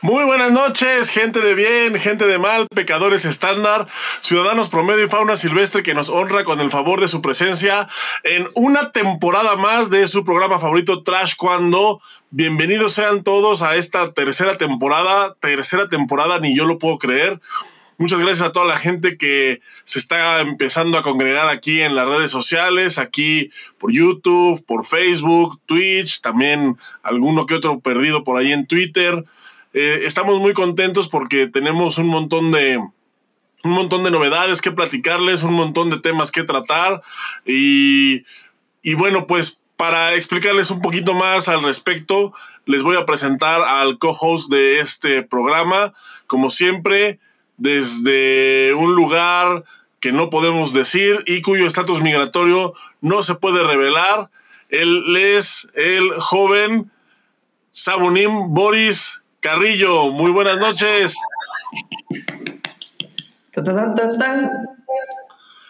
Muy buenas noches, gente de bien, gente de mal, pecadores estándar, ciudadanos promedio y fauna silvestre que nos honra con el favor de su presencia en una temporada más de su programa favorito Trash Cuando. Bienvenidos sean todos a esta tercera temporada, tercera temporada, ni yo lo puedo creer. Muchas gracias a toda la gente que se está empezando a congregar aquí en las redes sociales, aquí por YouTube, por Facebook, Twitch, también alguno que otro perdido por ahí en Twitter. Eh, estamos muy contentos porque tenemos un montón de un montón de novedades que platicarles, un montón de temas que tratar y, y bueno, pues para explicarles un poquito más al respecto, les voy a presentar al co-host de este programa, como siempre, desde un lugar que no podemos decir y cuyo estatus migratorio no se puede revelar. Él es el joven Sabunim Boris Carrillo, muy buenas noches.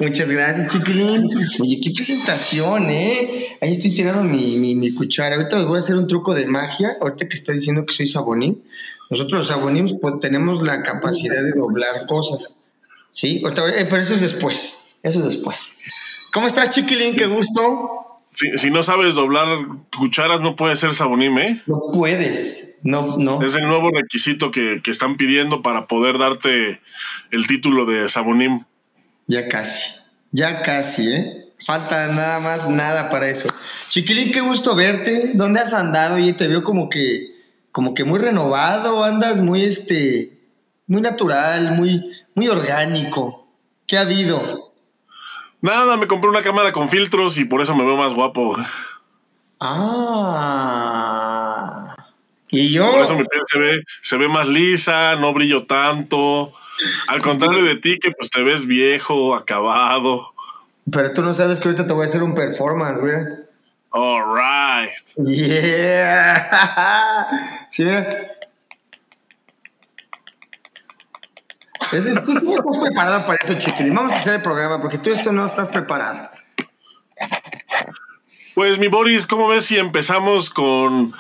Muchas gracias, Chiquilín. Oye, qué presentación, ¿eh? Ahí estoy tirando mi, mi, cuchara. Ahorita les voy a hacer un truco de magia. Ahorita que está diciendo que soy Sabonín. Nosotros los Sabonín pues, tenemos la capacidad de doblar cosas. ¿Sí? Eh, pero eso es después. Eso es después. ¿Cómo estás, Chiquilín? Qué gusto. Si, no sabes doblar cucharas, no puedes ser sabonim, ¿eh? No puedes. No, no. Es el nuevo requisito que, están pidiendo para poder darte el título de sabonim. Ya casi. Ya casi, ¿eh? Falta nada más, nada para eso. Chiquilín, qué gusto verte. ¿Dónde has andado? Y te veo como que, como que muy renovado, andas muy, este, muy natural, muy, muy orgánico. ¿Qué ha habido? Nada, me compré una cámara con filtros y por eso me veo más guapo. Ah. Y yo. Por eso mi piel se ve, se ve más lisa, no brillo tanto. Al contrario de ti, que pues te ves viejo, acabado. Pero tú no sabes que ahorita te voy a hacer un performance, güey. Alright. Yeah. sí, mira. Tú no estás preparado para eso, Chiquilín. Vamos a hacer el programa porque tú esto no estás preparado. Pues mi Boris, ¿cómo ves si empezamos con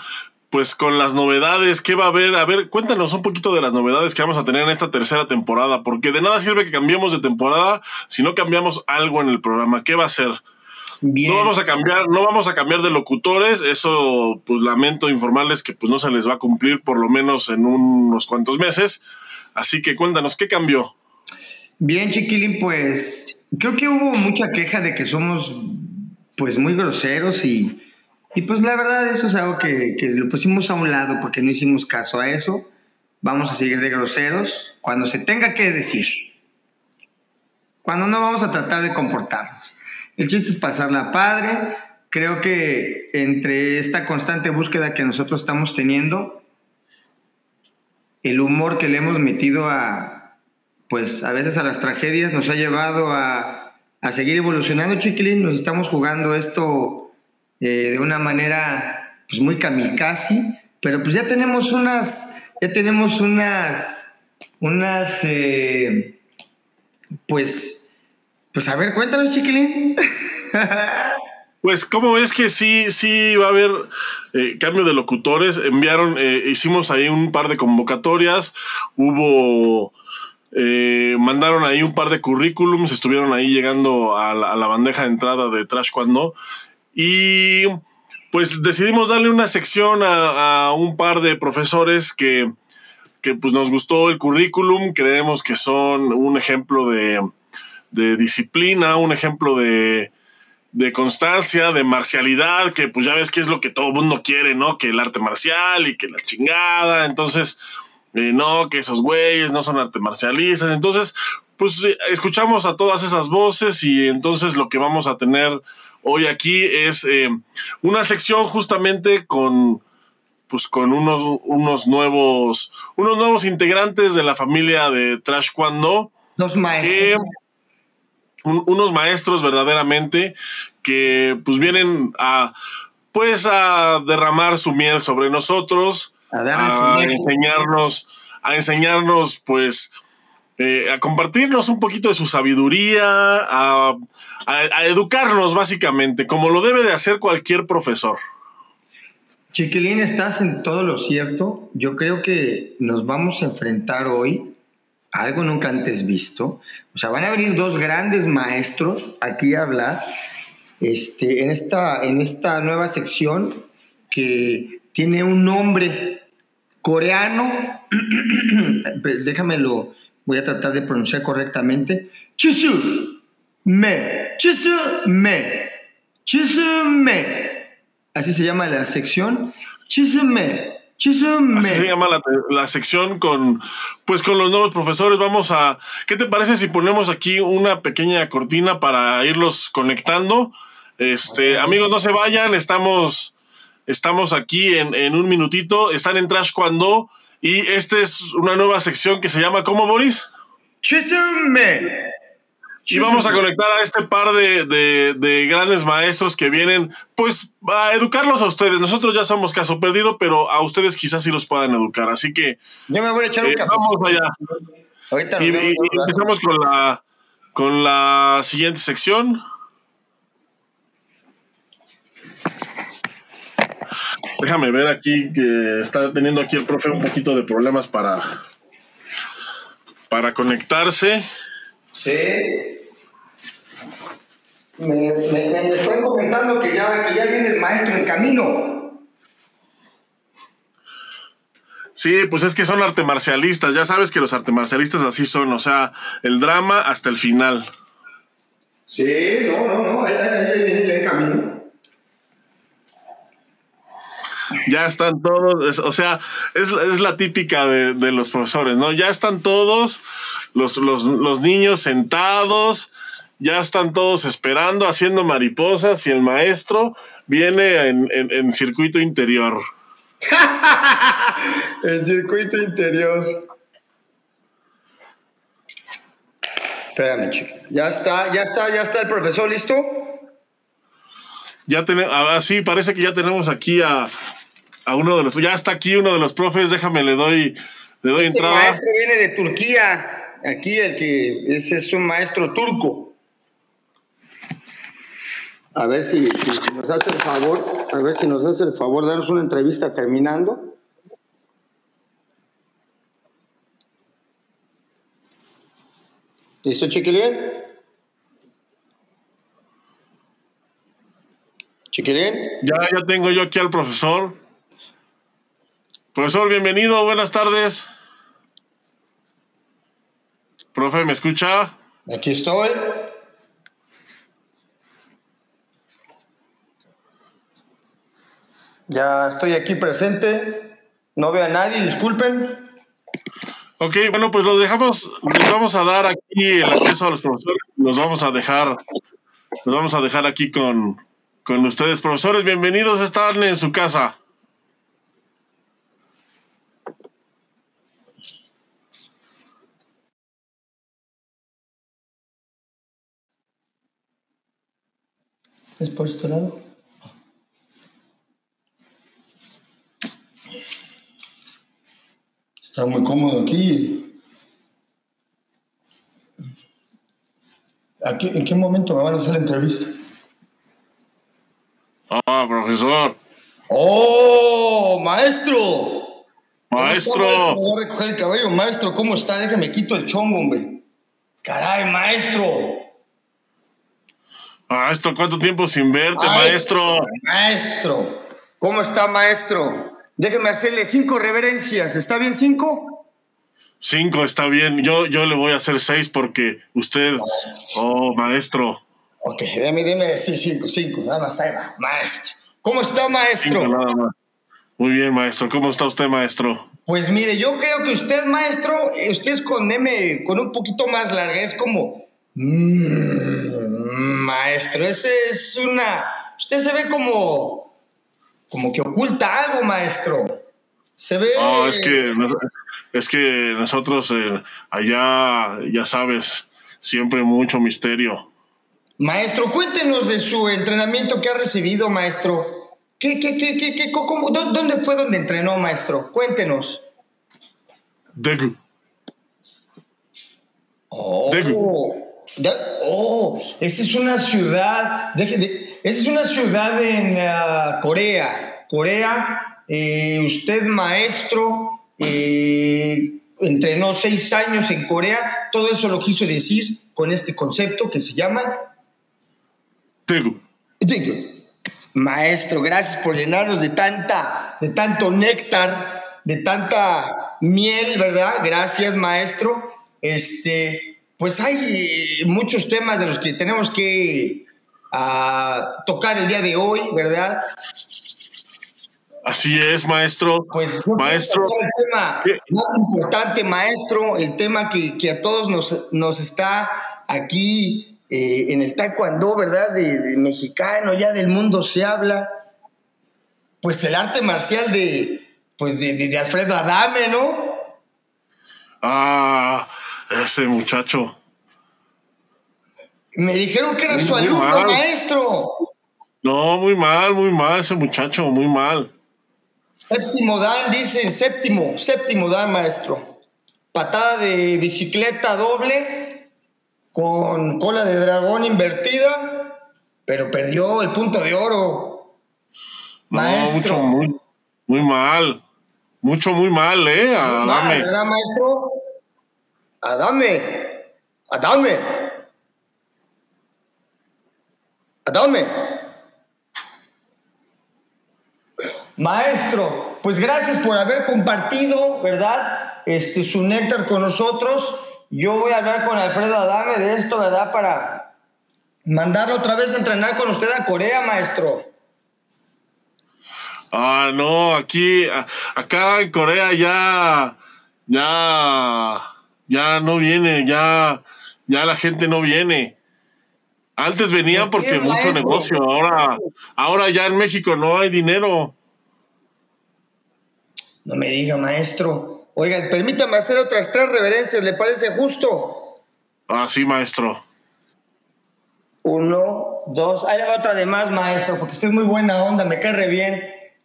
pues con las novedades ¿Qué va a haber? A ver, cuéntanos un poquito de las novedades que vamos a tener en esta tercera temporada, porque de nada sirve que cambiemos de temporada si no cambiamos algo en el programa. ¿Qué va a ser? No vamos a cambiar, no vamos a cambiar de locutores, eso pues lamento informarles que pues no se les va a cumplir por lo menos en unos cuantos meses. Así que cuéntanos, ¿qué cambió? Bien, Chiquilín, pues creo que hubo mucha queja de que somos pues muy groseros y, y pues la verdad eso es algo que, que, lo pusimos a un lado porque no hicimos caso a eso. Vamos a seguir de groseros cuando se tenga que decir. Cuando no vamos a tratar de comportarnos. El chiste es pasarla padre. Creo que entre esta constante búsqueda que nosotros estamos teniendo, el humor que le hemos metido a, pues a veces a las tragedias nos ha llevado a, a seguir evolucionando, Chiquilín. Nos estamos jugando esto eh, de una manera pues muy kamikaze, pero pues ya tenemos unas, ya tenemos unas, unas, eh, pues, pues a ver, cuéntanos, Chiquilín. Pues, ¿cómo ves que sí, sí va a haber eh, cambio de locutores? Enviaron, eh, hicimos ahí un par de convocatorias, hubo, eh, mandaron ahí un par de currículums, estuvieron ahí llegando a la, bandeja de entrada de Trash Cuando, y pues decidimos darle una sección a, un par de profesores que, que, pues nos gustó el currículum, creemos que son un ejemplo de, de disciplina, un ejemplo de de constancia, de marcialidad, que pues ya ves que es lo que todo el mundo quiere, ¿no? Que el arte marcial y que la chingada, entonces, eh, no, que esos güeyes no son arte marcialistas, entonces, pues eh, escuchamos a todas esas voces y entonces lo que vamos a tener hoy aquí es eh, una sección justamente con pues con unos, unos nuevos unos nuevos integrantes de la familia de Trash Cuando. Los maestros unos maestros verdaderamente que pues vienen a pues a derramar su miel sobre nosotros, a, enseñarnos, a enseñarnos pues eh, a compartirnos un poquito de su sabiduría, a, educarnos básicamente, como lo debe de hacer cualquier profesor. Chiquilín, estás en todo lo cierto. Yo creo que nos vamos a enfrentar hoy a algo nunca antes visto. O sea, van a venir dos grandes maestros aquí a hablar este, en, esta, en esta nueva sección que tiene un nombre coreano. Déjamelo, voy a tratar de pronunciar correctamente. Chisu Me. Chisu Me. Me. Así se llama la sección. Chisme. Chisme. Así se llama la, sección con, pues con los nuevos profesores. Vamos a, ¿qué te parece si ponemos aquí una pequeña cortina para irlos conectando? Este, amigos, no se vayan, estamos, estamos aquí en, en un minutito. Están en Trash Cuando y esta es una nueva sección que se llama, ¿cómo, Boris? Chisme. Y vamos a conectar a este par de, grandes maestros que vienen, pues, a educarlos a ustedes. Nosotros ya somos caso perdido, pero a ustedes quizás sí los puedan educar. Así que. Yo me voy a echar un eh, Vamos allá. Ahorita y, empezamos con la, con la siguiente sección. Déjame ver aquí que está teniendo aquí el profe un poquito de problemas para, para conectarse. Sí. Me, me, están comentando que ya, que ya viene el maestro en camino. Sí, pues es que son arte marcialistas. Ya sabes que los arte marcialistas así son, o sea, el drama hasta el final. Sí, no, no, no, ahí, viene en camino. Ya están todos, o sea, es, la típica de, los profesores, ¿no? Ya están todos los, los, los niños sentados, ya están todos esperando, haciendo mariposas y el maestro viene en, circuito interior. el circuito interior. Espérame, chico. Ya está, ya está, ya está el profesor, ¿listo? Ya tenemos, ah, sí, parece que ya tenemos aquí a, uno de los, ya está aquí uno de los profes, déjame, le doy, le doy este entrada. El maestro viene de Turquía, aquí el que ese es un maestro turco. A ver si, nos hace el favor, a ver si nos hace el favor darnos una entrevista terminando. ¿Listo, chiquilín? ¿Chiquilín? Ya, ya tengo yo aquí al profesor. Profesor, bienvenido, buenas tardes. Profe, ¿me escucha? Aquí estoy. Ya estoy aquí presente. No veo a nadie, disculpen. Ok, bueno, pues los dejamos, les vamos a dar aquí el acceso a los profesores, los vamos a dejar, los vamos a dejar aquí con, con ustedes. Profesores, bienvenidos, están en su casa. ¿Es por este lado? Está muy cómodo aquí. aquí. ¿En qué momento me van a hacer la entrevista? Ah, profesor. ¡Oh, maestro! Maestro. Me voy a recoger el cabello. Maestro, ¿cómo está? Déjame quito el chongo, hombre. Caray, maestro. Maestro, ¿cuánto tiempo sin verte, maestro? Maestro. ¿Cómo está, maestro? Déjeme hacerle cinco reverencias. ¿Está bien cinco? Cinco está bien. Yo, yo le voy a hacer seis porque usted. Oh, maestro. Ok, déme, déme sí, cinco, cinco. Nada más, ahí va. Maestro. ¿Cómo está, maestro? Cinco, nada más. Muy bien, maestro. ¿Cómo está usted, maestro? Pues mire, yo creo que usted, maestro, usted es con M con un poquito más larga. Es como. Mm, maestro, ese es una. Usted se ve como como que oculta algo, maestro. Se ve. No, es que, es que nosotros eh, allá, ya sabes, siempre mucho misterio. Maestro, cuéntenos de su entrenamiento que ha recibido, maestro. ¿Qué, qué, qué, qué, qué cómo, ¿Dónde fue donde entrenó, maestro? Cuéntenos. Degu. Oh, oh, esa es una ciudad. Deje de, esa es una ciudad en ah, Corea. Corea. Eh, usted, maestro, eh, entrenó seis años en Corea. Todo eso lo quiso decir con este concepto que se llama... Tegu. Maestro, gracias por llenarnos de tanta, de tanto néctar, de tanta miel, ¿verdad? Gracias, maestro. Este, pues hay muchos temas de los que tenemos que ah, tocar el día de hoy, ¿verdad? Así es, maestro. Pues maestro. El tema más importante, maestro, el tema que, a todos nos, nos está aquí eh, en el taekwondo, ¿verdad? De, mexicano, ya del mundo se habla. Pues el arte marcial de, pues de, Alfredo Adame, ¿no? Ah, ese muchacho. Me dijeron que era su alumno, maestro. No, muy mal, muy mal ese muchacho, muy mal. Séptimo Dan, dicen séptimo, séptimo Dan, maestro. Patada de bicicleta doble con cola de dragón invertida, pero perdió el punto de oro. Maestro. mucho, muy, muy mal. Mucho, muy mal, ¿eh? Adame. Mal, ¿Verdad, maestro? Adame. Adame. Adame. Maestro, pues gracias por haber compartido, ¿verdad? Este, su néctar con nosotros. Yo voy a hablar con Alfredo Adame de esto, ¿verdad? Para mandarlo otra vez a entrenar con usted a Corea, maestro. Ah, no, aquí, acá en Corea ya, ya, ya no viene, ya, ya la gente no viene. Antes venía porque mucho negocio, ahora, ahora ya en México no hay dinero. No me diga, maestro. Oiga, permítame hacer otras tres reverencias, ¿le parece justo? Ah, sí, maestro. Uno, dos. Ahí va otra de más, maestro, porque usted es muy buena onda, me cae re bien.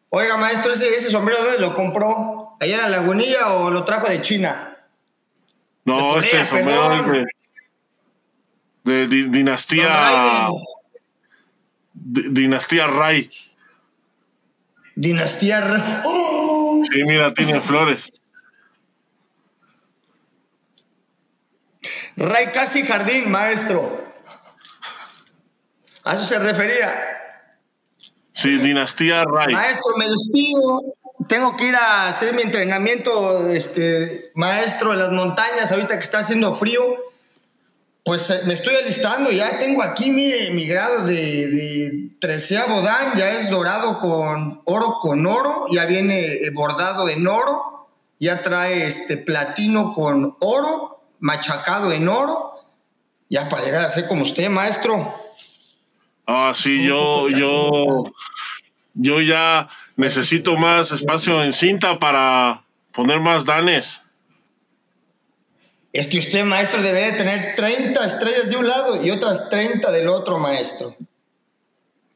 Oiga, maestro, ese, ese sombrero ¿dónde lo compró? ¿Allá en la lagunilla o lo trajo de China? No, este es de, de, dinastía. dinastía Ray. Dinastía Ray. ¡Oh! Sí, mira, tiene flores. Ray casi jardín, maestro. A eso se refería. Sí, dinastía Ray. Maestro, me despido. Tengo que ir a hacer mi entrenamiento, este, maestro, en las montañas, ahorita que está haciendo frío. Pues eh, me estoy alistando, ya tengo aquí mi, mi grado de, de treceavo dan, ya es dorado con oro con oro, ya viene eh, bordado en oro, ya trae este platino con oro, machacado en oro, ya para llegar a ser como usted, maestro. Ah, sí, yo, yo, yo ya necesito más espacio en cinta para poner más danes. Es que usted, maestro, debe de tener 30 estrellas de un lado y otras 30 del otro, maestro.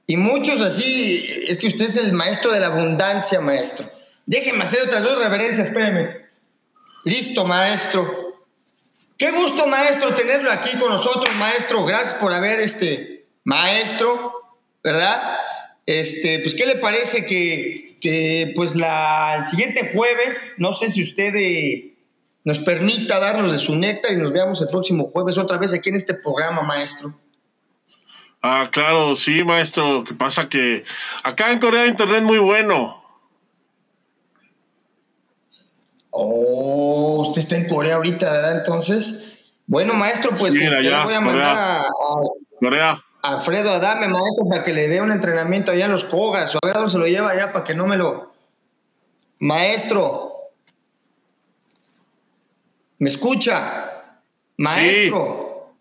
Y muchos así, es que usted es el maestro de la abundancia, maestro. Déjeme hacer otras dos reverencias, espéreme. Listo, maestro. Qué gusto, maestro, tenerlo aquí con nosotros, maestro. Gracias por haber, este, maestro, ¿verdad? Este, pues, ¿qué le parece que, que pues, la, el siguiente jueves, no sé si usted... Eh, nos permita darnos de su néctar y nos veamos el próximo jueves otra vez aquí en este programa, maestro. Ah, claro, sí, maestro. Lo que pasa que acá en Corea internet muy bueno. Oh, usted está en Corea ahorita, ¿verdad? Entonces, bueno, maestro, pues sí, este, voy a mandar a, Corea. Alfredo Adame, maestro, para que le dé un entrenamiento allá en los Cogas. O a ver dónde se lo lleva allá para que no me lo. Maestro, ¿Me escucha? Maestro.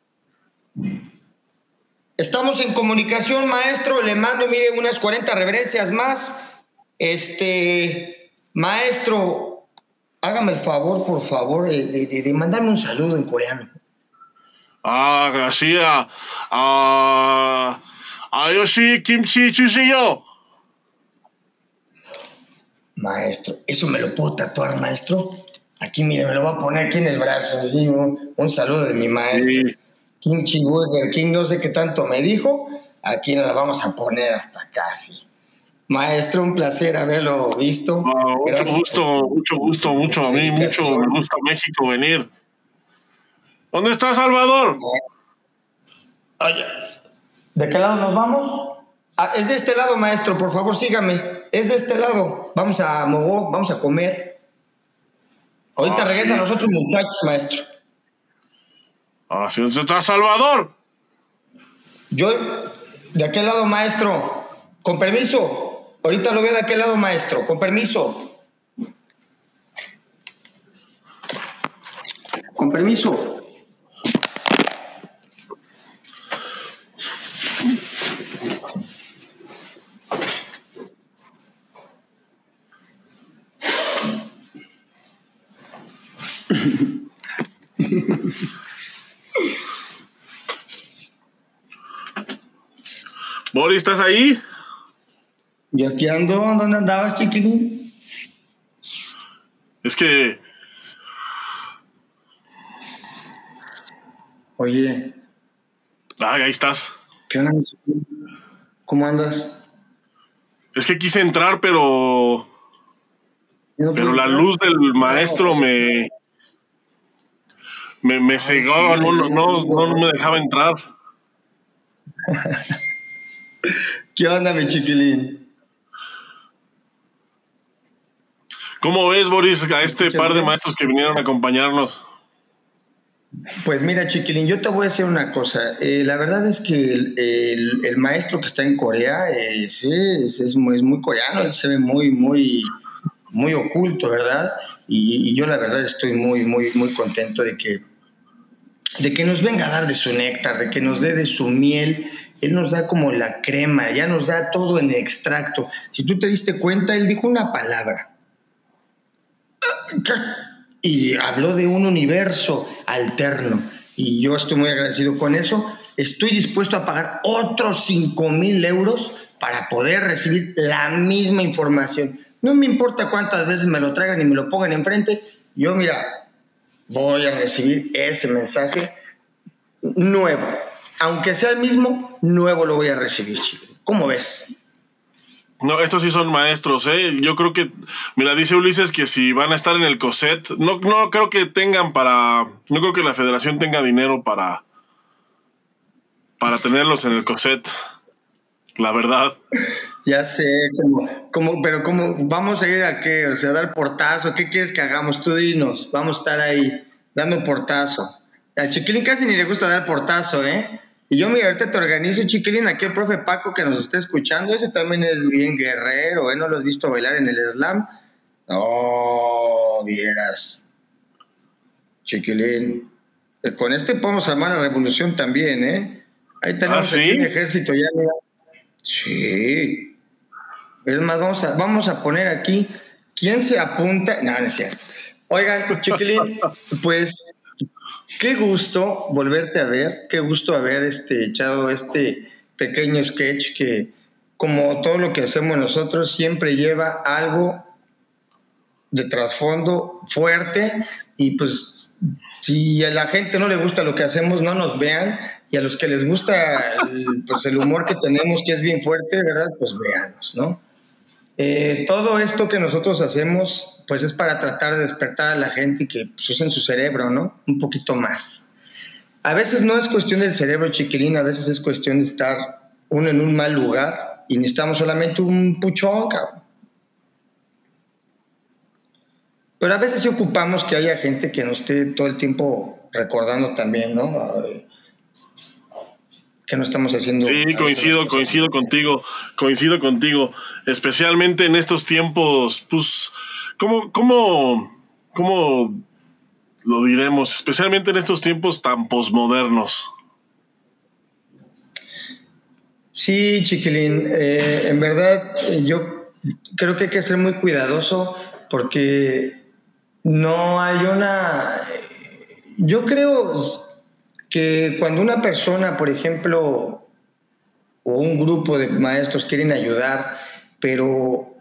Estamos en comunicación, maestro. Le mando, mire, unas 40 reverencias más. Este, maestro, hágame el favor, por favor, de, mandarme un saludo en coreano. Ah, gracias. Ah, Ayoshi Kimchi Chuseyo. Maestro, ¿eso me lo puedo tatuar, maestro? Aquí, mire, me lo voy a poner aquí en el brazo, ¿sí? un, saludo de mi maestro. Kimchi Burger King, no sé qué tanto me dijo. Aquí nos la vamos a poner hasta casi. Maestro, un placer haberlo visto. mucho gusto, mucho gusto, mucho. A mí mucho me gusta México venir. ¿Dónde está Salvador? ¿De qué lado nos vamos? Ah, es de este lado, maestro, por favor, sígame. Es de este lado. Vamos a Mogó, vamos a comer. Ahorita ah, regresan los otros muchachos, maestro. Ah, sí, ¿dónde está Salvador? Yo, de aquel lado, maestro. Con permiso. Ahorita lo veo de aquel lado, maestro. Con permiso. Con permiso. Boris, ¿estás ahí? ¿Y aquí ando? ¿Dónde andabas, chiquilín? Es que. Oye. Ay, ahí estás. ¿Qué onda? ¿Cómo andas? Es que quise entrar, pero. Pero la luz del maestro me. Me, me cegó, no, no, no, no me dejaba entrar. ¿Qué onda, mi chiquilín? ¿Cómo ves, Boris, a este par de maestros que vinieron a acompañarnos? Pues mira, Chiquilín, yo te voy a decir una cosa. Eh, la verdad es que el, maestro que está en Corea es, es, muy, coreano, él se ve muy, muy, muy oculto, ¿verdad? Y, yo la verdad estoy muy, muy, muy contento de que, de que nos venga a dar de su néctar, de que nos dé de su miel. Él nos da como la crema, ya nos da todo en extracto. Si tú te diste cuenta, él dijo una palabra y habló de un universo alterno. Y yo estoy muy agradecido con eso. Estoy dispuesto a pagar otros 5 mil euros para poder recibir la misma información. No me importa cuántas veces me lo traigan y me lo pongan enfrente. Yo, mira, voy a recibir ese mensaje nuevo. Aunque sea el mismo, nuevo lo voy a recibir, ¿Cómo ves? No, estos sí son maestros, ¿eh? Yo creo que, mira, dice Ulises que si van a estar en el COSET, no, no creo que tengan para, no creo que la federación tenga dinero para, para tenerlos en el COSET, la verdad. Ya sé, como, como, pero como, vamos a ir a qué, o sea, dar portazo, ¿qué quieres que hagamos? Tú dinos, vamos a estar ahí, dando portazo. A Chiquilín casi ni le gusta dar portazo, ¿eh? Y yo, mira, ahorita te organizo, chiquilín, aquí el profe Paco que nos está escuchando, ese también es bien guerrero, ¿eh? ¿No lo has visto bailar en el slam? No, vieras. Chiquilín. Eh, con este podemos armar la revolución también, ¿eh? Ahí tenemos ¿Ah, el ejército ya. Sí. Es más, vamos a, vamos a poner aquí, ¿quién se apunta? No, no es cierto. Oigan, chiquilín, pues Qué gusto volverte a ver, qué gusto haber este, echado este pequeño sketch que, como todo lo que hacemos nosotros, siempre lleva algo de trasfondo fuerte y pues si a la gente no le gusta lo que hacemos, no nos vean y a los que les gusta el, pues el humor que tenemos, que es bien fuerte, ¿verdad? Pues veanos, ¿no? Eh, todo esto que nosotros hacemos, pues es para tratar de despertar a la gente y que pues, usen su cerebro, ¿no? Un poquito más. A veces no es cuestión del cerebro chiquilín, a veces es cuestión de estar uno en un mal lugar y necesitamos solamente un puchón, cabrón. Pero a veces sí ocupamos que haya gente que nos esté todo el tiempo recordando también, ¿no? Que no estamos haciendo. Sí, coincido, coincido contigo, coincido contigo, especialmente en estos tiempos, pues, ¿cómo, cómo, cómo lo diremos? Especialmente en estos tiempos tan posmodernos. Sí, chiquilín, eh, en verdad eh, yo creo que hay que ser muy cuidadoso porque no hay una... Yo creo que cuando una persona, por ejemplo, o un grupo de maestros quieren ayudar, pero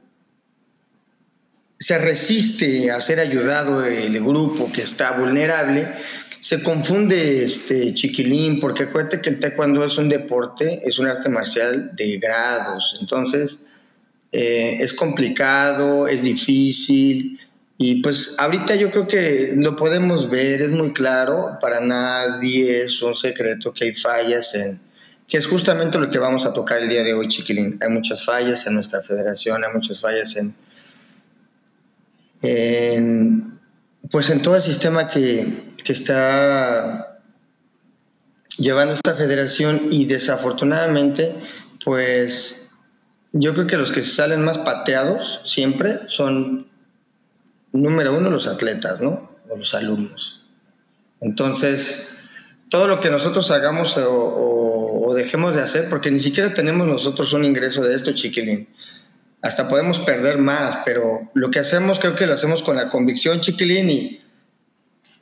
se resiste a ser ayudado el grupo que está vulnerable, se confunde este chiquilín, porque acuérdate que el taekwondo es un deporte, es un arte marcial de grados. Entonces, eh, es complicado, es difícil. Y pues ahorita yo creo que lo podemos ver, es muy claro, para nadie es un secreto que hay fallas en, que es justamente lo que vamos a tocar el día de hoy, Chiquilín. Hay muchas fallas en nuestra federación, hay muchas fallas en, pues en todo el sistema que, que está llevando esta federación y desafortunadamente, pues yo creo que los que salen más pateados siempre son, número uno, los atletas, ¿no? O los alumnos. Entonces, todo lo que nosotros hagamos o, dejemos de hacer, porque ni siquiera tenemos nosotros un ingreso de esto, chiquilín. Hasta podemos perder más, pero lo que hacemos creo que lo hacemos con la convicción, chiquilín, y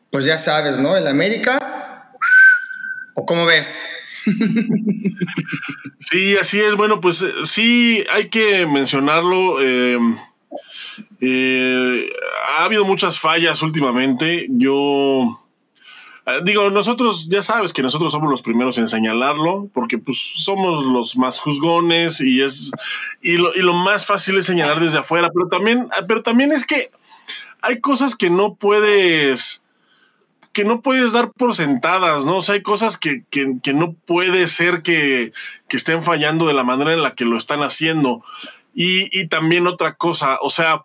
pues ya sabes, ¿no? El América, ¿o cómo ves? Sí, así es. Bueno, pues eh, sí, hay que mencionarlo. Eh, eh, ha habido muchas fallas últimamente. Yo digo, nosotros ya sabes que nosotros somos los primeros en señalarlo, porque pues somos los más juzgones y es y lo, y lo más fácil es señalar desde afuera. Pero también, pero también es que hay cosas que no puedes que no puedes dar por sentadas, ¿no? O sea, hay cosas que, no puede ser que, estén fallando de la manera en la que lo están haciendo. Y, y también otra cosa, o sea,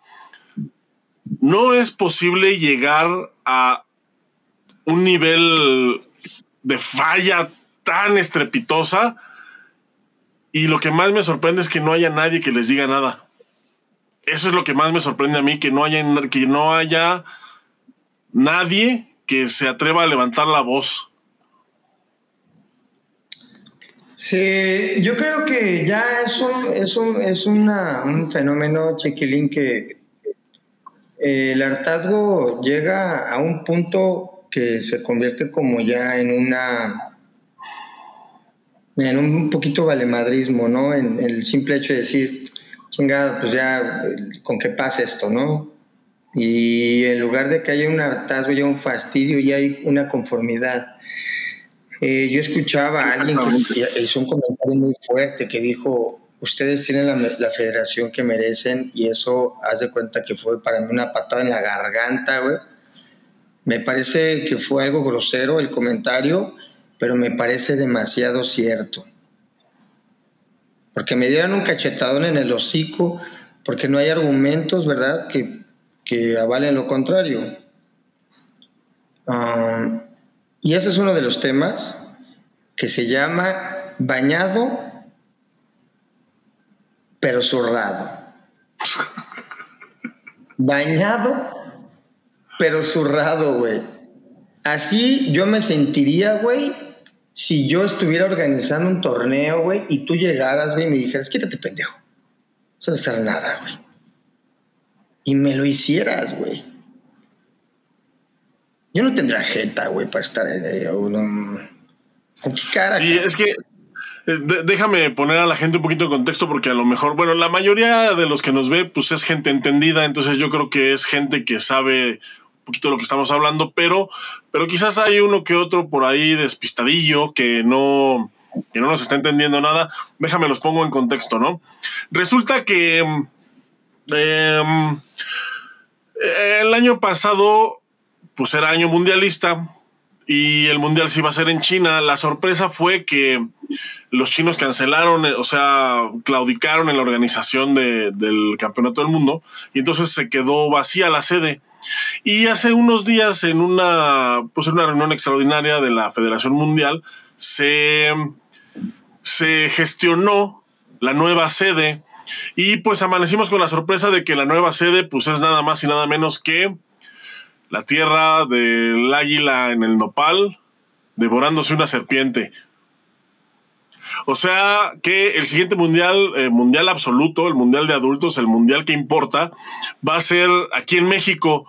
no es posible llegar a un nivel de falla tan estrepitosa y lo que más me sorprende es que no haya nadie que les diga nada. Eso es lo que más me sorprende a mí, que no haya, que no haya nadie que se atreva a levantar la voz. Sí, yo creo que ya es un, es un, es un fenómeno, Chiquilín, que el hartazgo llega a un punto que se convierte como ya en una en un poquito valemadrismo, ¿no? En, en el simple hecho de decir, chingada, pues ya con qué pasa esto, ¿no? Y en lugar de que haya un hartazgo, ya un fastidio, ya hay una conformidad. Eh, yo escuchaba a alguien que hizo un comentario muy fuerte que dijo, ustedes tienen la, federación que merecen y eso, haz de cuenta que fue para mí una patada en la garganta, güey. Me parece que fue algo grosero el comentario, pero me parece demasiado cierto. Porque me dieron un cachetadón en el hocico, porque no hay argumentos, ¿verdad? Que que avalen lo contrario. Ah, y ese es uno de los temas que se llama bañado pero zurrado. bañado pero zurrado, güey. Así yo me sentiría, güey, si yo estuviera organizando un torneo, güey, y tú llegaras, güey, y me dijeras, quítate, pendejo. No sabes hacer nada, güey y me lo hicieras, güey. Yo no tendría jeta, güey, para estar en ¿Con qué cara? Sí, es que déjame poner a la gente un poquito en contexto porque a lo mejor, bueno, la mayoría de los que nos ve, pues es gente entendida, entonces yo creo que es gente que sabe un poquito lo que estamos hablando, pero, pero quizás hay uno que otro por ahí despistadillo que no, que no nos está entendiendo nada. Déjame los pongo en contexto, ¿no? Resulta que Em, el año pasado, pues era año mundialista y el mundial se iba a ser en China. La sorpresa fue que los chinos cancelaron, o sea, claudicaron en la organización del campeonato del mundo y entonces se quedó vacía la sede. Y hace unos días, en una, pues en una reunión extraordinaria de la Federación Mundial, se, se gestionó la nueva sede y pues amanecimos con la sorpresa de que la nueva sede pues es nada más y nada menos que la tierra del águila en el nopal devorándose una serpiente. O sea que el siguiente mundial, eh, mundial absoluto, el mundial de adultos, el mundial que importa, va a ser aquí en México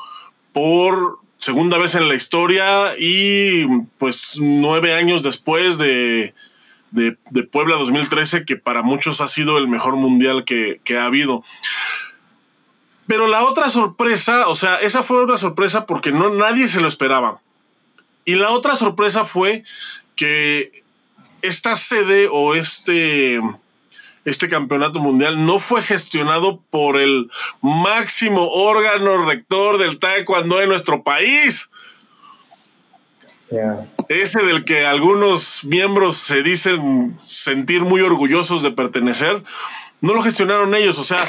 por segunda vez en la historia y pues nueve años después de, de, Puebla 2013, que para muchos ha sido el mejor mundial que, ha habido. Pero la otra sorpresa, o sea, esa fue otra sorpresa porque no nadie se lo esperaba. Y la otra sorpresa fue que esta sede o este este campeonato mundial no fue gestionado por el máximo órgano rector del taekwondo en nuestro país. Ese del que algunos miembros se dicen sentir muy orgullosos de pertenecer, no lo gestionaron ellos, o sea,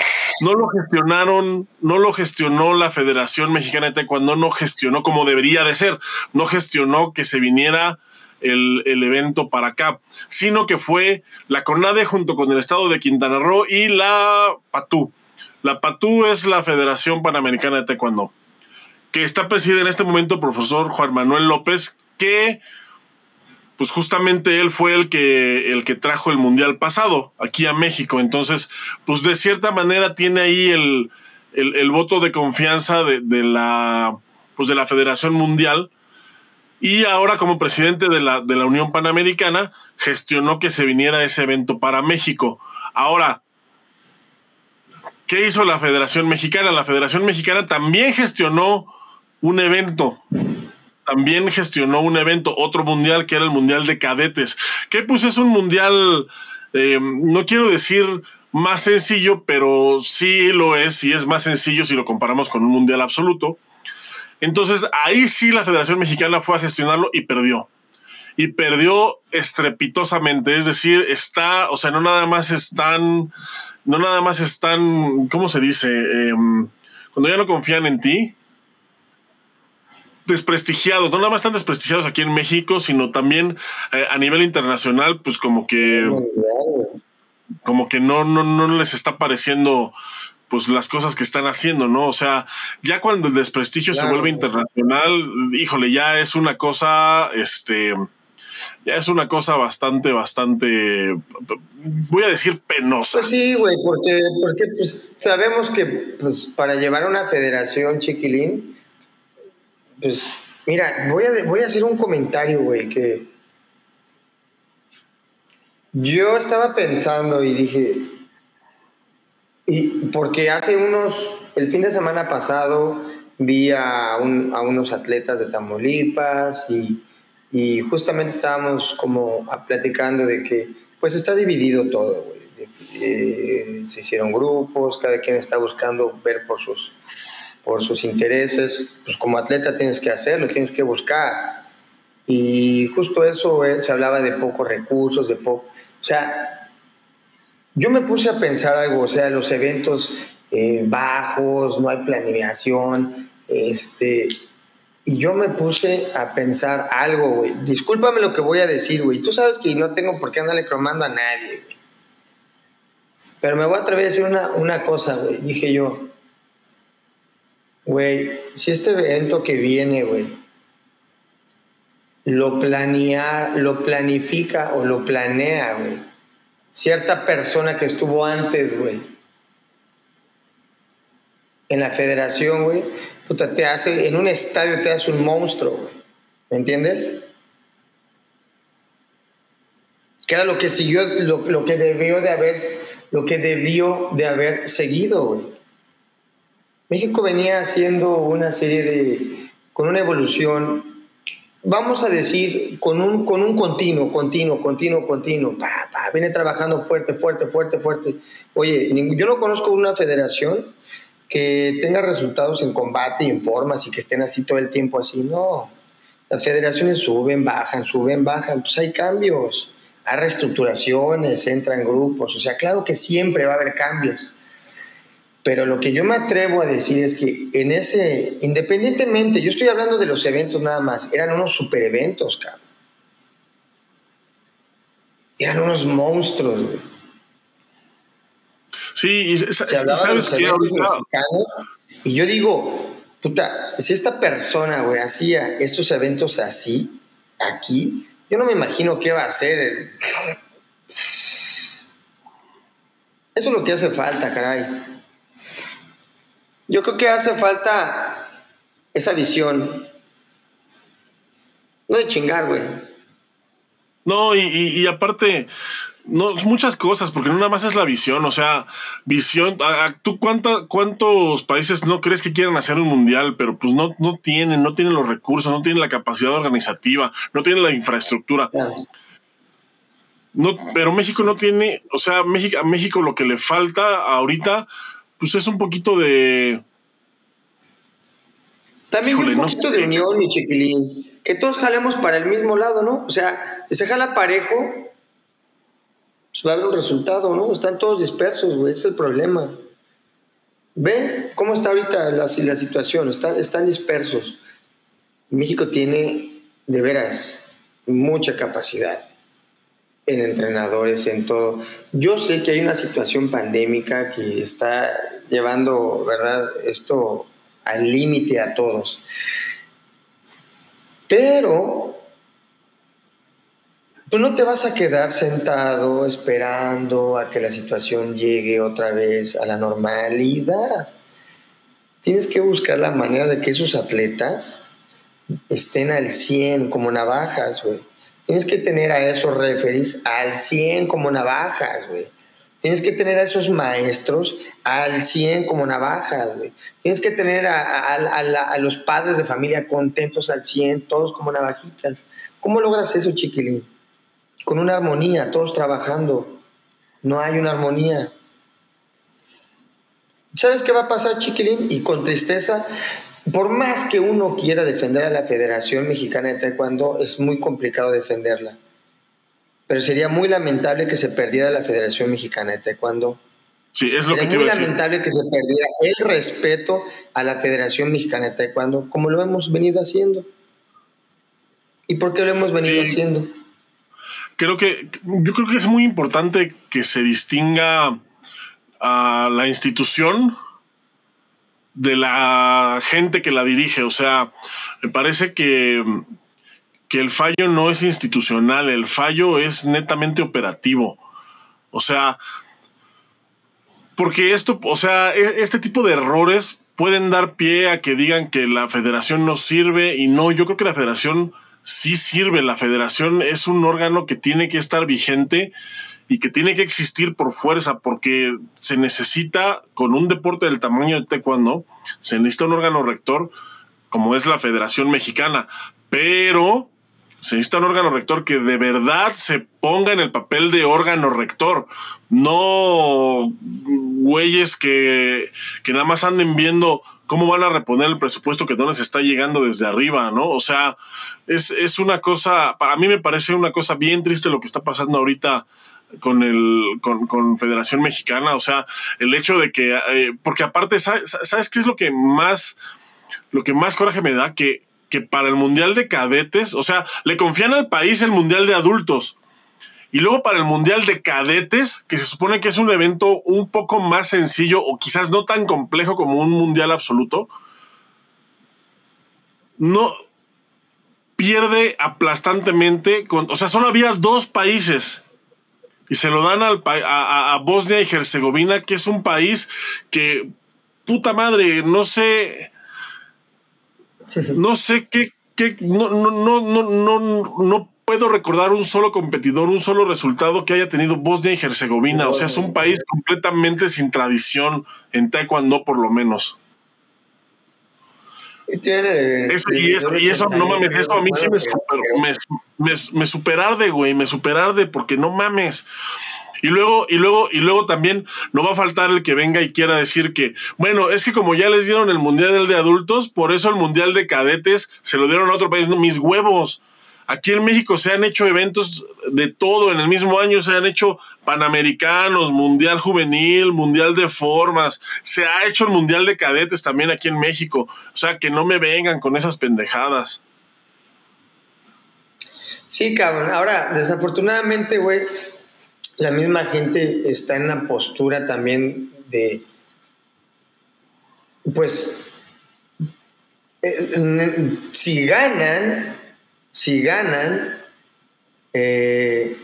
no lo gestionaron, no lo gestionó la Federación Mexicana de Taekwondo, no gestionó como debería de ser, no gestionó que se viniera el, evento para acá, sino que fue la CONADE junto con el estado de Quintana Roo y la PATU. La PATU es la Federación Panamericana de Taekwondo, que está presidida en este momento el profesor Juan Manuel López, que pues justamente él fue el que, el que trajo el mundial pasado aquí a México. Entonces, pues de cierta manera tiene ahí el, el, voto de confianza de, de, la, pues de la Federación Mundial. Y ahora como presidente de la, de la Unión Panamericana, gestionó que se viniera ese evento para México. Ahora, ¿qué hizo la Federación Mexicana? La Federación Mexicana también gestionó un evento también gestionó un evento, otro mundial, que era el Mundial de Cadetes, que pues es un mundial, eh, no quiero decir más sencillo, pero sí lo es, y es más sencillo si lo comparamos con un mundial absoluto. Entonces ahí sí la Federación Mexicana fue a gestionarlo y perdió. Y perdió estrepitosamente, es decir, está, o sea, no nada más están, no nada más están, ¿cómo se dice? Em, cuando ya no confían en ti, desprestigiados, no nada más están desprestigiados aquí en México, sino también eh, a nivel internacional, pues como que como que no, no, no les está pareciendo pues las cosas que están haciendo, ¿no? O sea, ya cuando el desprestigio se vuelve internacional, híjole, ya es una cosa, este, ya es una cosa bastante, bastante, voy a decir penosa. Pues sí, güey, porque, porque pues, sabemos que pues, para llevar una federación chiquilín, pues, mira, voy a, voy a hacer un comentario, güey, que yo estaba pensando y dije, y porque hace unos, el fin de semana pasado vi a, unos atletas de Tamaulipas y, y, justamente estábamos como platicando de que pues está dividido todo, güey. Eh, se hicieron grupos, cada quien está buscando ver por sus por sus intereses, pues como atleta tienes que hacerlo, tienes que buscar. Y justo eso eh, se hablaba de pocos recursos, de poco... O sea, yo me puse a pensar algo, o sea, los eventos eh, bajos, no hay planeación, este... Y yo me puse a pensar algo, güey. Discúlpame lo que voy a decir, güey. Tú sabes que no tengo por qué andarle cromando a nadie, güey. Pero me voy a atrever a decir una, una cosa, güey. Dije yo, Güey, si este evento que viene, güey, lo planea, lo planifica o lo planea, güey, cierta persona que estuvo antes, güey, en la federación, güey, puta, te hace, en un estadio te hace un monstruo, güey. ¿Me entiendes? Que era lo que siguió, lo, lo que debió de haber, lo que debió de haber seguido, güey. México venía haciendo una serie de, con una evolución, vamos a decir, con un, con un continuo, continuo, continuo, continuo, pa, pa, viene trabajando fuerte, fuerte, fuerte, fuerte. Oye, yo no conozco una federación que tenga resultados en combate y en formas y que estén así todo el tiempo así, no. Las federaciones suben, bajan, suben, bajan, pues hay cambios, hay reestructuraciones, entran grupos, o sea, claro que siempre va a haber cambios pero lo que yo me atrevo a decir es que en ese, independientemente, yo estoy hablando de los eventos nada más, eran unos super eventos, cabrón. Eran unos monstruos, güey. Sí, y, sabes que Y yo digo, puta, si esta persona, güey, hacía estos eventos así, aquí, yo no me imagino qué va a hacer. Eso es lo que hace falta, caray. Yo creo que hace falta esa visión. No de chingar, güey. No, y, aparte, no, muchas cosas, porque no nada más es la visión, o sea, visión, ¿tú cuántos países no crees que quieran hacer un mundial, pero pues no, no tienen, no tienen los recursos, no tienen la capacidad organizativa, no tienen la infraestructura? No, pero México no tiene, o sea, México, a México lo que le falta ahorita, pues es un poquito de. También un poquito de unión, mi chiquilín. Que todos jalemos para el mismo lado, ¿no? O sea, si se jala parejo, pues va a haber un resultado, ¿no? Están todos dispersos, güey, ese es el problema. Ve cómo está ahorita la, la situación, están, están dispersos. México tiene, de veras, mucha capacidad en entrenadores, en todo. Yo sé que hay una situación pandémica que está llevando, ¿verdad? Esto al límite a todos. Pero tú no te vas a quedar sentado esperando a que la situación llegue otra vez a la normalidad. Tienes que buscar la manera de que esos atletas estén al 100 como navajas, güey. Tienes que tener a esos referees al 100 como navajas, güey. Tienes que tener a esos maestros al 100 como navajas, güey. Tienes que tener a, a, los padres de familia contentos al 100, todos como navajitas. ¿Cómo logras eso, chiquilín? con una armonía, todos trabajando. No hay una armonía. ¿Sabes qué va a pasar, chiquilín? Y con tristeza, por más que uno quiera defender a la Federación Mexicana de Taekwondo, es muy complicado defenderla. Pero sería muy lamentable que se perdiera la Federación Mexicana de Taekwondo. Sí, es lo que te muy lamentable que se perdiera el respeto a la Federación Mexicana de Taekwondo, como lo hemos venido haciendo. ¿Y por qué lo hemos venido haciendo? creo que yo creo que es muy importante que se distinga a la institución de la gente que la dirige. O sea, me parece que, que el fallo no es institucional, el fallo es netamente operativo. O sea, porque esto, o sea, e, este tipo de errores pueden dar pie a que digan que la federación no sirve y no, yo creo que la federación sí sirve. La federación es un órgano que tiene que estar vigente y que tiene que existir por fuerza, porque se necesita, con un deporte del tamaño de taekwondo, se necesita un órgano rector como es la Federación Mexicana, pero se necesita un órgano rector que de verdad se ponga en el papel de órgano rector, no güeyes que, que nada más anden viendo cómo van a reponer el presupuesto que no les está llegando desde arriba, ¿no? O sea, es, una cosa, para mí me parece una cosa bien triste lo que está pasando ahorita con el con, Federación Mexicana, o sea, el hecho de que, eh, porque aparte, ¿sabes, qué es lo que más, lo que más coraje me da? Que, que para el Mundial de Cadetes, o sea, le confían al país el Mundial de Adultos, y luego para el Mundial de Cadetes, que se supone que es un evento un poco más sencillo o quizás no tan complejo como un Mundial absoluto, no pierde aplastantemente. Con, o sea, solo había dos países y se lo dan al, a, a, Bosnia y Herzegovina, que es un país que, puta madre, no sé, no sé qué, qué no, no, no, no, no, no puedo recordar un solo competidor, un solo resultado que haya tenido Bosnia y Herzegovina. O sea, es un país completamente sin tradición en taekwondo, por lo menos. Y, tiene, eso, y, eso, no mames, eso a mí sí me, super, me, superarde, güey, me superarde, porque no mames. Y luego, y luego, y luego también no va a faltar el que venga y quiera decir que, bueno, es que como ya les dieron el mundial de adultos, por eso el mundial de cadetes se lo dieron a otro país. mis huevos. Aquí en México se han hecho eventos de todo, en el mismo año se han hecho Panamericanos, Mundial Juvenil, Mundial de Formas, se ha hecho el Mundial de Cadetes también aquí en México. O sea, que no me vengan con esas pendejadas. Sí, cabrón. Ahora, desafortunadamente, güey, la misma gente está en la postura también de, pues, eh, si ganan, si ganan, eh,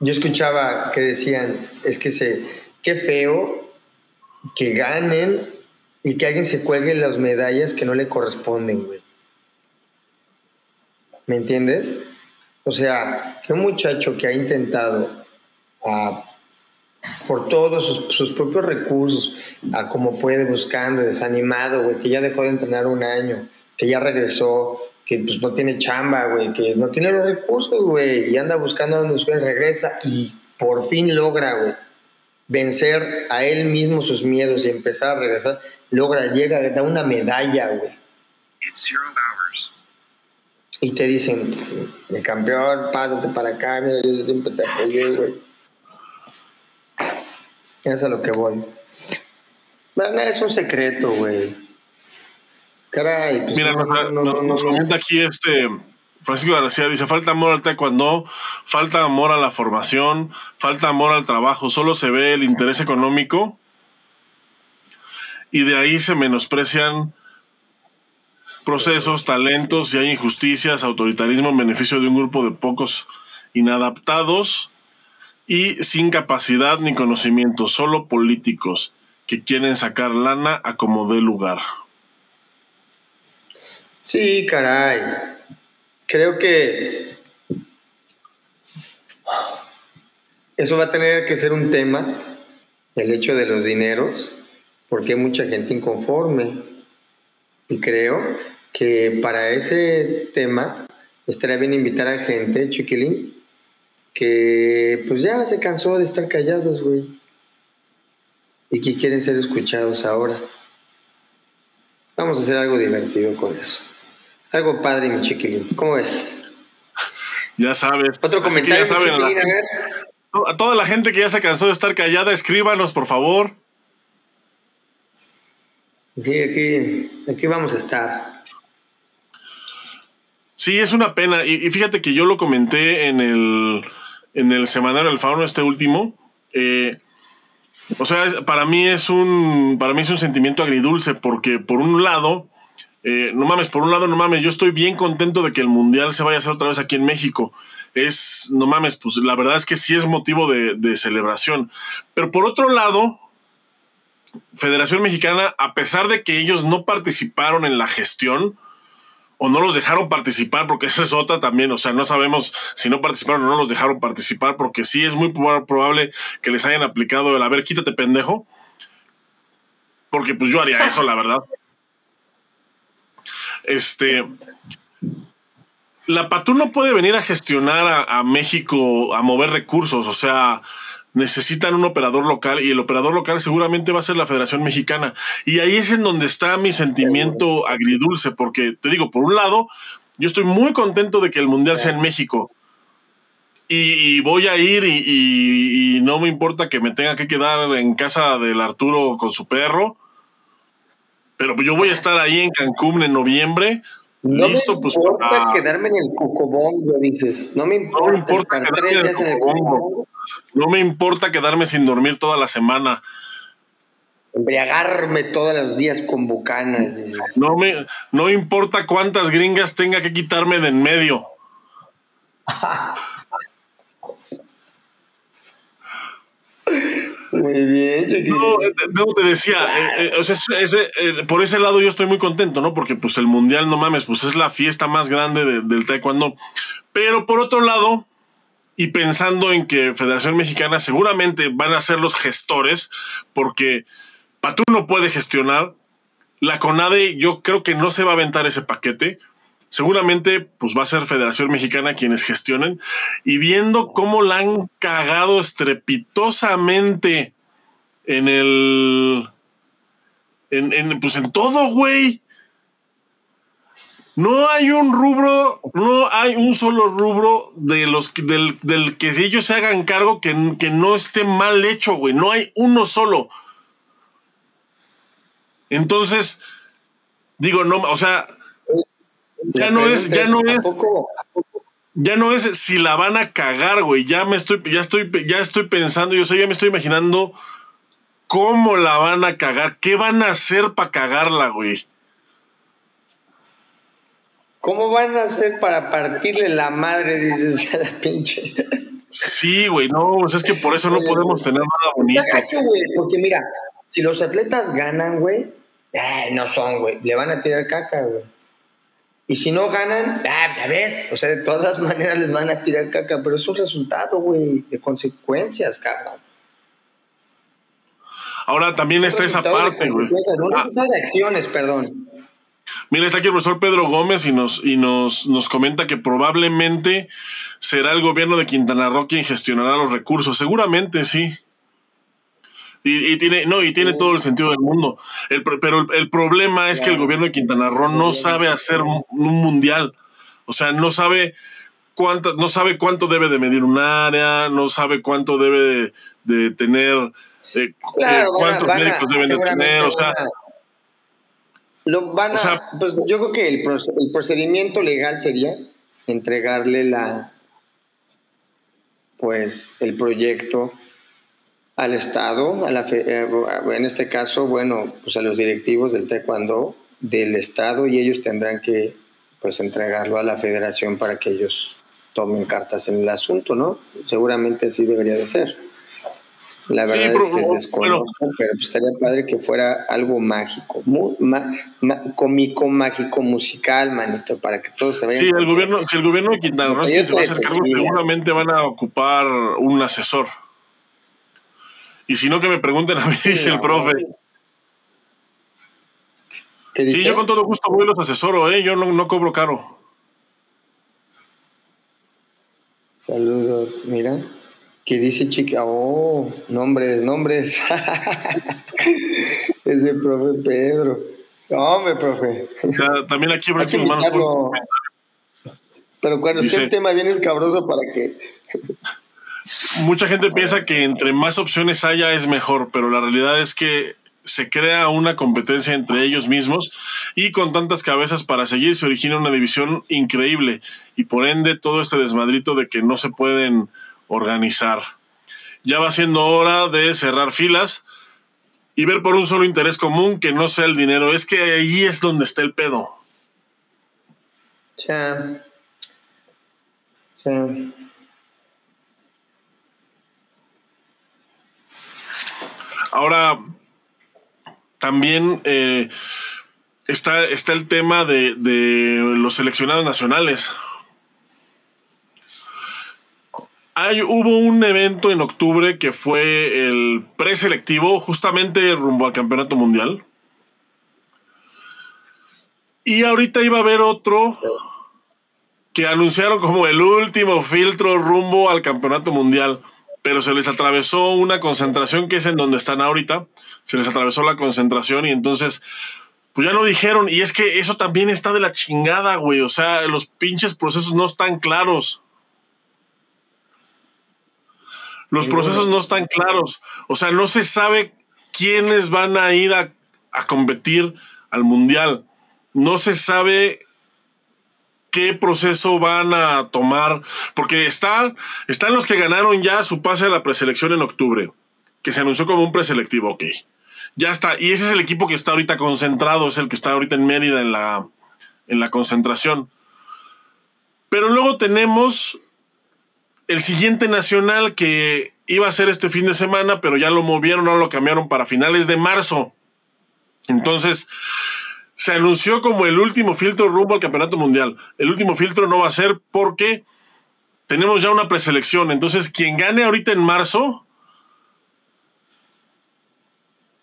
yo escuchaba que decían, es que se, qué feo que ganen y que alguien se cuelgue las medallas que no le corresponden, güey. ¿Me entiendes? O sea, que un muchacho que ha intentado por todos sus, propios recursos, a como puede, buscando, desanimado, güey, que ya dejó de entrenar un año, que ya regresó, que pues no tiene chamba, güey, que no tiene los recursos, güey, y anda buscando donde usted regresa y por fin logra, güey, vencer a él mismo sus miedos y empezar a regresar, logra, llega, da una medalla, güey. Y te dicen, el campeón, pásate para acá, mira, yo siempre te apoyé, güey. Eso es a lo que voy. Bueno, es un secreto, güey. Caray. Pues Mira, nos, comenta aquí este Francisco García, dice, falta amor al taekwondo, falta amor a la formación, falta amor al trabajo, solo se ve el interés económico y de ahí se menosprecian procesos, talentos y hay injusticias, autoritarismo en beneficio de un grupo de pocos inadaptados y sin capacidad ni conocimiento, solo políticos que quieren sacar lana a como dé lugar. Sí, caray. Creo que eso va a tener que ser un tema, el hecho de los dineros, porque hay mucha gente inconforme. Y creo que para ese tema estaría bien invitar a gente, chiquilín, que pues ya se cansó de estar callados, güey. Y que quieren ser escuchados ahora. Vamos a hacer algo divertido con eso. Algo padre, mi chiquilín. ¿Cómo es? Ya sabes. Otro comentario. a, toda la gente que ya se cansó de estar callada, escríbanos, por favor. Sí, aquí, aquí vamos a estar. Sí, es una pena. Y, fíjate que yo lo comenté en el, en el semanario del Fauno, este último. Eh, o sea, para mí es un. Para mí es un sentimiento agridulce, porque por un lado eh, no mames, por un lado, no mames, yo estoy bien contento de que el Mundial se vaya a hacer otra vez aquí en México. Es, no mames, pues la verdad es que sí es motivo de, de celebración. Pero por otro lado, Federación Mexicana, a pesar de que ellos no participaron en la gestión, o no los dejaron participar, porque esa es otra también, o sea, no sabemos si no participaron o no los dejaron participar, porque sí es muy probable que les hayan aplicado el, a ver, quítate pendejo, porque pues yo haría eso, la verdad. Este. La Patú no puede venir a gestionar a, México, a mover recursos, o sea, necesitan un operador local y el operador local seguramente va a ser la Federación Mexicana. Y ahí es en donde está mi sentimiento agridulce, porque te digo, por un lado, yo estoy muy contento de que el Mundial sea en México. Y, voy a ir y, no me importa que me tenga que quedar en casa del Arturo con su perro pero yo voy a estar ahí en Cancún en noviembre. No listo, me pues, importa quedarme en el cocobongo, dices. No me importa, no me importa quedarme en el cocobongo. No me importa quedarme sin dormir toda la semana. Embriagarme todos los días con bucanas. Dices. No me no importa cuántas gringas tenga que quitarme de en medio. Muy bien, No, eh, te decía, eh, eh, por ese lado yo estoy muy contento, ¿no? Porque pues el mundial, no mames, pues es la fiesta más grande del taekwondo. Pero por otro lado, y pensando en que Federación Mexicana seguramente van a ser los gestores, porque Patú no puede gestionar, la CONADE yo creo que no se va a aventar ese paquete seguramente pues va a ser Federación Mexicana quienes gestionen y viendo cómo la han cagado estrepitosamente en el en, pues en todo, güey. No hay un rubro, no hay un solo rubro de los del, del que ellos se hagan cargo que, que no esté mal hecho, güey. No hay uno solo. Entonces, digo, no, o sea, ya no es, ya no es. Ya no es si la van a cagar, güey. Ya me estoy, ya estoy, ya estoy pensando, yo sé, ya me estoy imaginando cómo la van a cagar, qué van a hacer para cagarla, güey. ¿Cómo van a hacer para partirle la madre, dices a la pinche? Sí, güey, no, es que por eso no podemos tener nada bonito. porque mira, si los atletas ganan, güey, eh, no son, güey, le van a tirar caca, güey. Y si no ganan, ah, ya ves, o sea, de todas maneras les van a tirar caca, pero es un resultado, güey, de consecuencias, cabrón. Ahora también está esa parte, güey. No ah. de acciones, perdón. Mira, está aquí el profesor Pedro Gómez y nos, y nos, nos comenta que probablemente será el gobierno de Quintana Roo quien gestionará los recursos. Seguramente sí. Y, tiene, no, y tiene todo el sentido del mundo. pero el, problema es que el gobierno de Quintana Roo no sabe hacer un mundial. O sea, no sabe cuánto, no sabe cuánto debe de medir un área, no sabe cuánto debe de, tener, eh, eh, cuántos médicos deben de tener. O sea, lo van a, pues yo creo que el, el procedimiento legal sería entregarle la pues el proyecto al Estado, a la, eh, en este caso, bueno, pues a los directivos del Taekwondo del Estado y ellos tendrán que pues entregarlo a la federación para que ellos tomen cartas en el asunto, ¿no? Seguramente así debería de ser. La verdad es que desconozco, pero pues estaría padre que fuera algo mágico, cómico, mágico, musical, manito, para que todos se vayan. Sí, el gobierno, si el gobierno de Quintana Roo se va a hacer cargo, seguramente van a ocupar un asesor. Y si no, que me pregunten a mí, dice el profe. Sí, yo con todo gusto voy los asesoro, ¿eh? yo no, no cobro caro. Saludos, mira. ¿Qué dice chica? Oh, nombres, nombres. Ese profe Pedro. Hombre, profe. también aquí Pero cuando esté el tema bien escabroso para que Mucha gente piensa que entre más opciones haya es mejor, pero la realidad es que se crea una competencia entre ellos mismos y con tantas cabezas para seguir se origina una división increíble y por ende todo este desmadrito de que no se pueden organizar. Ya va siendo hora de cerrar filas y ver por un solo interés común que no sea el dinero. Es que ahí es donde está el pedo. Cha. Ahora, también eh, está, está el tema de, los seleccionados nacionales. Hay, hubo un evento en octubre que fue el preselectivo, justamente rumbo al Campeonato Mundial. Y ahorita iba a haber otro que anunciaron como el último filtro rumbo al Campeonato Mundial pero se les atravesó una concentración que es en donde están ahorita, se les atravesó la concentración y entonces, pues ya lo dijeron, y es que eso también está de la chingada, güey, o sea, los pinches procesos no están claros. Los procesos no están claros, o sea, no se sabe quiénes van a ir a, a competir al mundial, no se sabe qué proceso van a tomar, porque están, están los que ganaron ya su pase a la preselección en octubre, que se anunció como un preselectivo, ok. Ya está, y ese es el equipo que está ahorita concentrado, es el que está ahorita en Mérida en la, en la concentración. Pero luego tenemos el siguiente nacional que iba a ser este fin de semana, pero ya lo movieron, no lo cambiaron para finales de marzo. Entonces, se anunció como el último filtro rumbo al campeonato mundial. El último filtro no va a ser porque tenemos ya una preselección. Entonces, quien gane ahorita en marzo,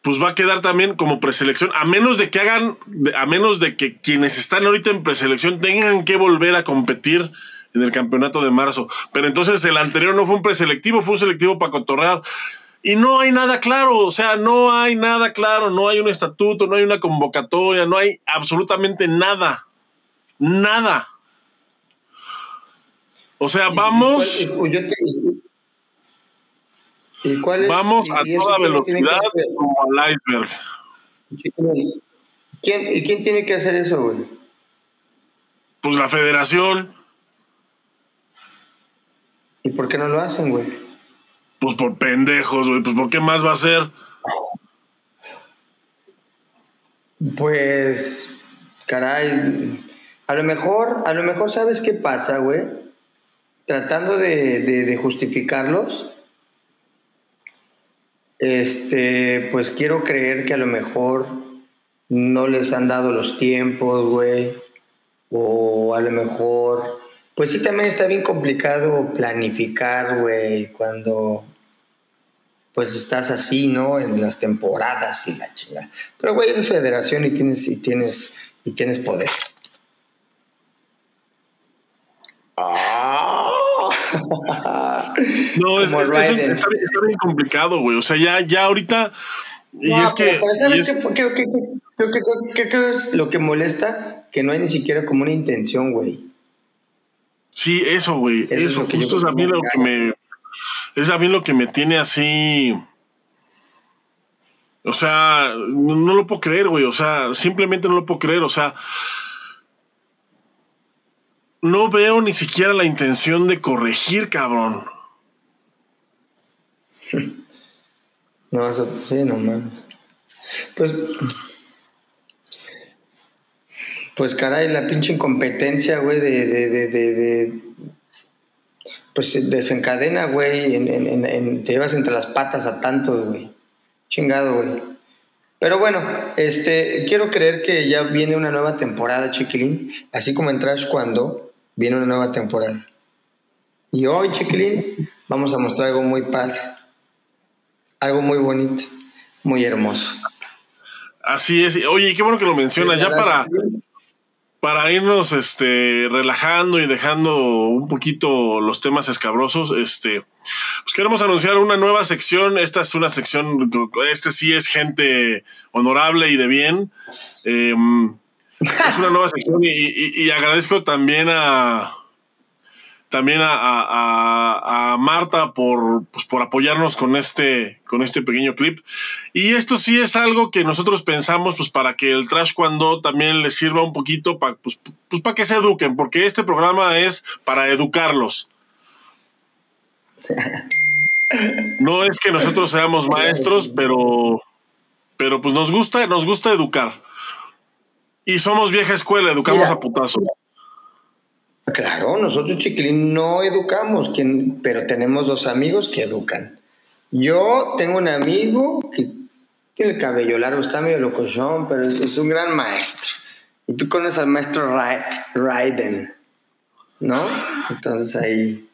pues va a quedar también como preselección, a menos de que hagan, a menos de que quienes están ahorita en preselección tengan que volver a competir en el campeonato de marzo. Pero entonces el anterior no fue un preselectivo, fue un selectivo para cotorrear. Y no hay nada claro, o sea, no hay nada claro, no hay un estatuto, no hay una convocatoria, no hay absolutamente nada. Nada. O sea, vamos. vamos a toda velocidad como al iceberg. ¿Quién, ¿Y quién tiene que hacer eso, güey? Pues la federación. ¿Y por qué no lo hacen, güey? Pues por pendejos, güey. Pues ¿por qué más va a ser? Pues, caray, a lo mejor, a lo mejor sabes qué pasa, güey. Tratando de, justificarlos, este, pues quiero creer que a lo mejor no les han dado los tiempos, güey. O a lo mejor, pues sí, también está bien complicado planificar, güey, cuando pues estás así, ¿no? En las temporadas y la chingada. Pero, güey, eres federación y tienes, y tienes, y tienes poder. No, es, es, es, está, bien complicado, güey. O sea, ya, ya ahorita. Y no, es que. ¿Sabes qué, qué, qué, qué, es lo que molesta? Que no hay ni siquiera como una intención, güey. Sí, eso, güey. Eso, eso justo es a mí lo que me. Es a mí lo que me tiene así. O sea, no, lo puedo creer, güey. O sea, simplemente no lo puedo creer. O sea, no veo ni siquiera la intención de corregir, cabrón. No, eso, sí, no mames. Pues, pues caray, la pinche incompetencia, güey, de, pues desencadena, güey, en, en, en, te llevas entre las patas a tantos, güey. Chingado, güey. Pero bueno, este, quiero creer que ya viene una nueva temporada, Chiquilín, así como en Trash cuando viene una nueva temporada. Y hoy, Chiquilín, vamos a mostrar algo muy paz, algo muy bonito, muy hermoso. Así es. Oye, qué bueno que lo mencionas. Ya para, para irnos este, relajando y dejando un poquito los temas escabrosos, este, pues queremos anunciar una nueva sección. Esta es una sección, este sí es gente honorable y de bien. Eh, es una nueva sección y, agradezco también a también a, Marta por, pues, por apoyarnos con este, con este pequeño clip. Y esto sí es algo que nosotros pensamos pues, para que el Trash Cuando también les sirva un poquito para pues, pues, para que se eduquen, porque este programa es para educarlos. No es que nosotros seamos maestros, pero, pero pues nos gusta, nos gusta educar. Y somos vieja escuela, educamos a putazos. Claro, nosotros chiquilín no educamos, pero tenemos dos amigos que educan. Yo tengo un amigo que tiene el cabello largo, está medio locochón, pero es, un gran maestro. Y tú conoces al maestro Raiden, ¿no? Entonces ahí.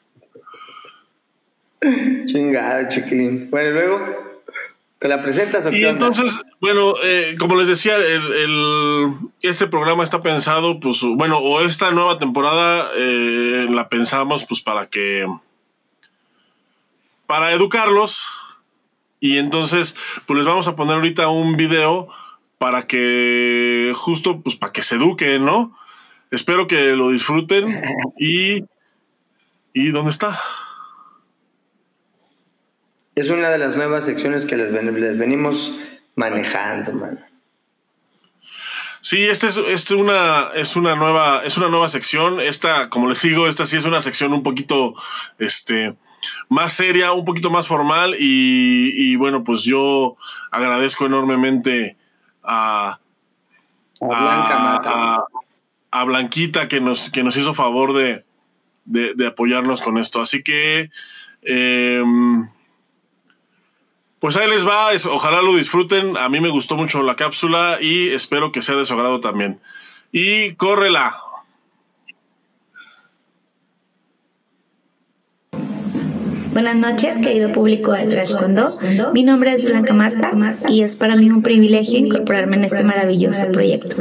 Chingada, chiquilín. Bueno, luego. ¿Te la presentas o Y entonces, bueno, eh, como les decía, el, este programa está pensado, pues, bueno, o esta nueva temporada eh, la pensamos, pues, para que. para educarlos. Y entonces, pues les vamos a poner ahorita un video para que, justo, pues, para que se eduquen, ¿no? Espero que lo disfruten. y. ¿Y dónde está? Es una de las nuevas secciones que les, les venimos manejando, man. Sí, esta es, una, es, una nueva, es una nueva sección. Esta, como les digo, esta sí es una sección un poquito este, más seria, un poquito más formal. Y, bueno, pues yo agradezco enormemente a, a, a, Blanquita que nos, que nos hizo favor de, de, apoyarnos con esto. Así que em, pues ahí les va, ojalá lo disfruten. A mí me gustó mucho la cápsula y espero que sea de su agrado también. Y córrela. Buenas noches, querido público de Trash Mi nombre es Blanca Mata y es para mí un privilegio incorporarme en este maravilloso proyecto.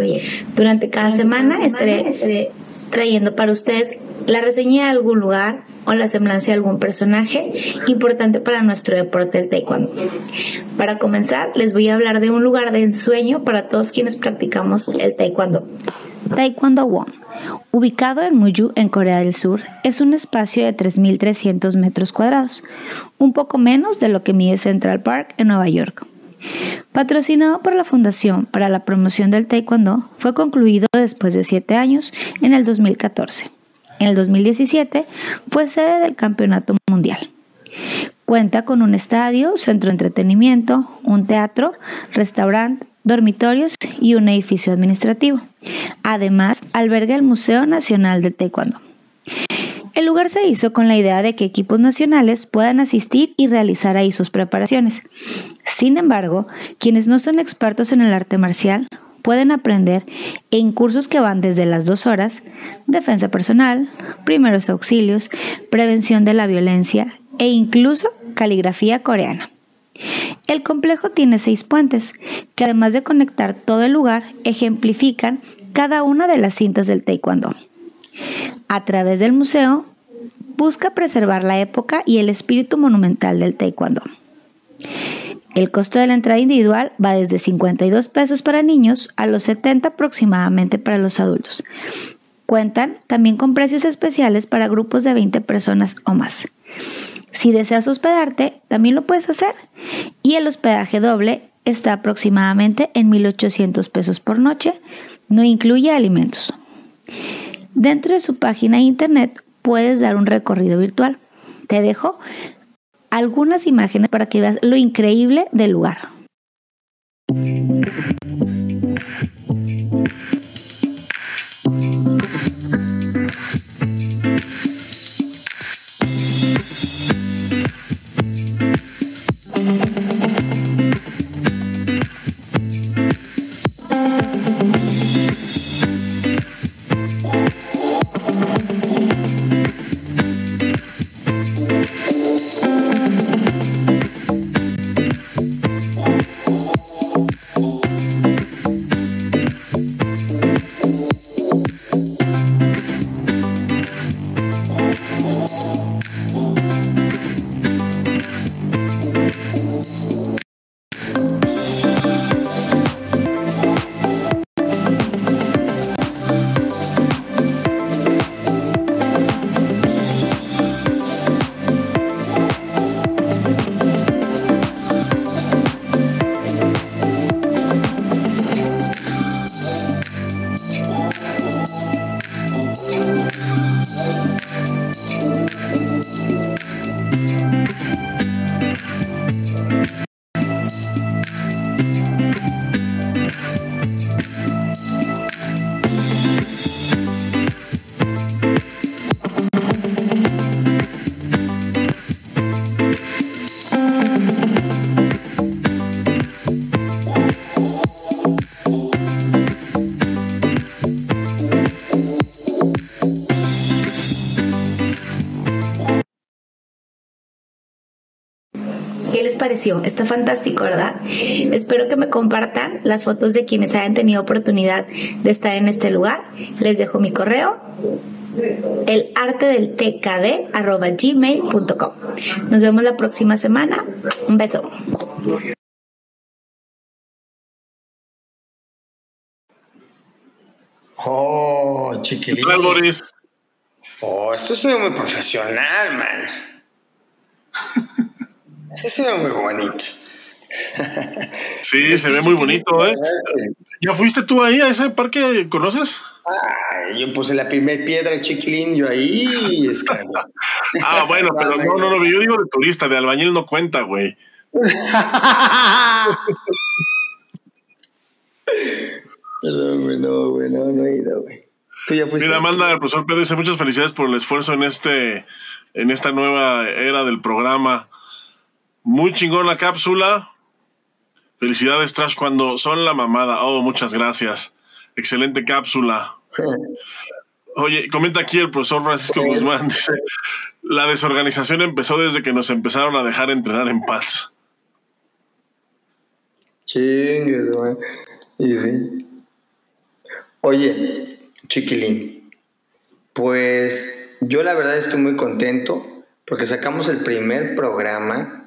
Durante cada semana estaré trayendo para ustedes la reseña de algún lugar o la semblanza de algún personaje importante para nuestro deporte del taekwondo. Para comenzar, les voy a hablar de un lugar de ensueño para todos quienes practicamos el taekwondo. Taekwondo Won, ubicado en Muju, en Corea del Sur, es un espacio de 3.300 metros cuadrados, un poco menos de lo que mide Central Park en Nueva York. Patrocinado por la Fundación para la Promoción del Taekwondo, fue concluido después de siete años en el 2014. En el 2017 fue sede del Campeonato Mundial. Cuenta con un estadio, centro de entretenimiento, un teatro, restaurante, dormitorios y un edificio administrativo. Además, alberga el Museo Nacional del Taekwondo. El lugar se hizo con la idea de que equipos nacionales puedan asistir y realizar ahí sus preparaciones. Sin embargo, quienes no son expertos en el arte marcial pueden aprender en cursos que van desde las dos horas, defensa personal, primeros auxilios, prevención de la violencia e incluso caligrafía coreana. El complejo tiene seis puentes que además de conectar todo el lugar, ejemplifican cada una de las cintas del taekwondo. A través del museo, busca preservar la época y el espíritu monumental del taekwondo. El costo de la entrada individual va desde 52 pesos para niños a los 70 aproximadamente para los adultos. Cuentan también con precios especiales para grupos de 20 personas o más. Si deseas hospedarte, también lo puedes hacer. Y el hospedaje doble está aproximadamente en 1.800 pesos por noche. No incluye alimentos. Dentro de su página de internet puedes dar un recorrido virtual. Te dejo algunas imágenes para que veas lo increíble del lugar. Pareció? Está fantástico, ¿verdad? Espero que me compartan las fotos de quienes hayan tenido oportunidad de estar en este lugar. Les dejo mi correo el arte del tkd arroba gmail.com. Nos vemos la próxima semana. Un beso. Oh, chiquilín. Oh, esto es muy profesional, man. Sí, se ve muy bonito. Sí, se ve muy bonito, ¿eh? ¿Ya fuiste tú ahí a ese parque? ¿Conoces? yo puse la primera piedra, chiquilín, yo ahí ah, bueno, pero no, no, no, yo digo de turista, de albañil no cuenta, güey. Perdón, güey, no, güey, no, no he ido, güey. ¿Tú ya fuiste? Mira, manda el profesor Pedro dice muchas felicidades por el esfuerzo en este, en esta nueva era del programa. Muy chingón la cápsula. Felicidades, Trash, cuando son la mamada. Oh, muchas gracias. Excelente cápsula. Oye, comenta aquí el profesor Francisco Guzmán. Dice, la desorganización empezó desde que nos empezaron a dejar entrenar en paz. Chingues, güey. Y sí. Oye, chiquilín, pues yo la verdad estoy muy contento porque sacamos el primer programa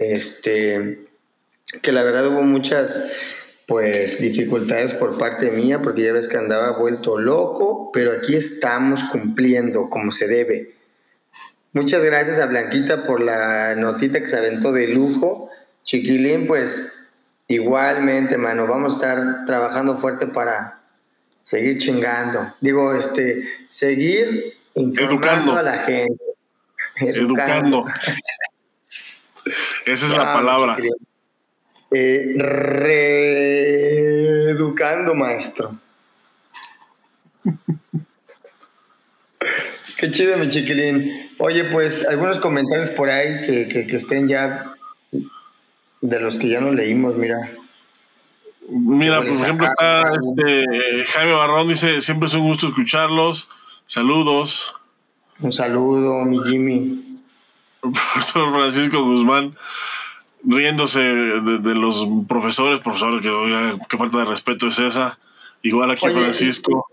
este, que la verdad hubo muchas pues dificultades por parte mía porque ya ves que andaba vuelto loco, pero aquí estamos cumpliendo como se debe. Muchas gracias a Blanquita por la notita que se aventó de lujo. Chiquilín, pues igualmente, mano, vamos a estar trabajando fuerte para seguir chingando. Digo, este, seguir informando a la gente. Educando. Esa es la palabra. Eh, reeducando, maestro. Qué chido, mi chiquilín. Oye, pues algunos comentarios por ahí que, que, estén ya de los que ya no leímos, mira. Mira, por ejemplo, está este, Jaime Barrón dice, siempre es un gusto escucharlos. Saludos. Un saludo, mi Jimmy profesor Francisco Guzmán riéndose de, los profesores, profesor, que qué falta de respeto es esa. Igual aquí Oye, Francisco.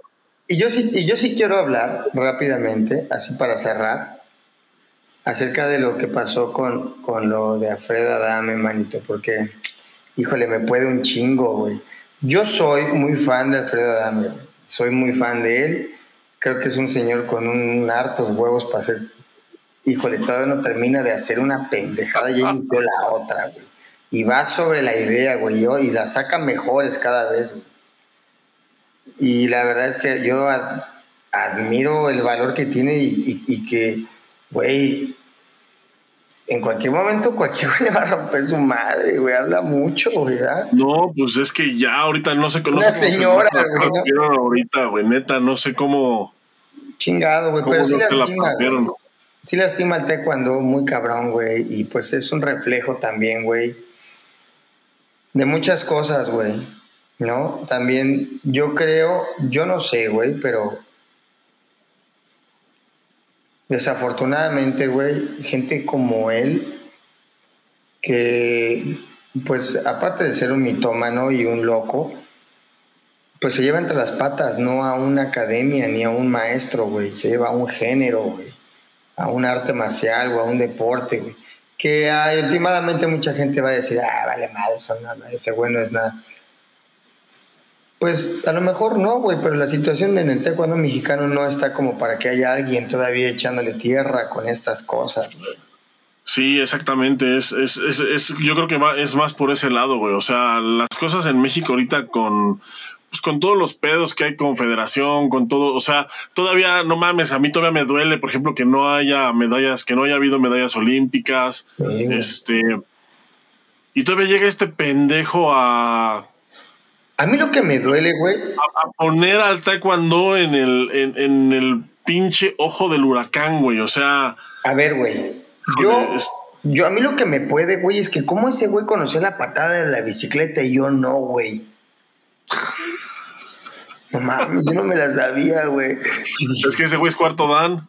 Y yo sí, y yo sí quiero hablar rápidamente, así para cerrar, acerca de lo que pasó con, con lo de Alfredo Adame, manito, porque, híjole, me puede un chingo, güey. Yo soy muy fan de Alfredo Adame, soy muy fan de él. Creo que es un señor con un hartos huevos para hacer. Híjole, todavía no termina de hacer una pendejada y ya inició la otra, güey. Y va sobre la idea, güey, yo, y la saca mejores cada vez, güey. Y la verdad es que yo ad- admiro el valor que tiene y, y- y que, güey, en cualquier momento cualquier güey le va a romper su madre, güey. Habla mucho, güey. No, pues es que ya ahorita no sé, no Una sé cómo se señora, güey, ¿no? partieron ahorita, güey. Neta, no sé cómo, Chingado, güey. cómo Pero sí la lastima. Sí lastima el taekwondo muy cabrón, güey. Y pues es un reflejo también, güey. De muchas cosas, güey. ¿No? También yo creo, yo no sé, güey, pero desafortunadamente, güey, gente como él, que pues aparte de ser un mitómano y un loco, pues se lleva entre las patas, no a una academia ni a un maestro, güey. Se lleva a un género, güey. A un arte marcial o a un deporte, güey. Que últimamente mucha gente va a decir, ah, vale madre, eso no, ese güey no es nada. Pues a lo mejor no, güey, pero la situación en el taekwondo mexicano no está como para que haya alguien todavía echándole tierra con estas cosas. Sí, exactamente. Es, es, es, yo creo que es más por ese lado, güey. O sea, las cosas en México ahorita con, pues con todos los pedos que hay con federación, con todo, o sea, todavía, no mames, a mí todavía me duele, por ejemplo, que no haya medallas, que no haya habido medallas olímpicas. Este. Y todavía llega este pendejo a, A mí lo que me duele, güey, a poner al taekwondo en el, en, en el pinche ojo del huracán, güey. O sea, a ver, güey. Yo, es- yo, a mí lo que me puede, güey, es que cómo ese güey conoció la patada de la bicicleta y yo no, güey. No mames, yo no me la sabía, güey. es que ese güey es cuarto dan.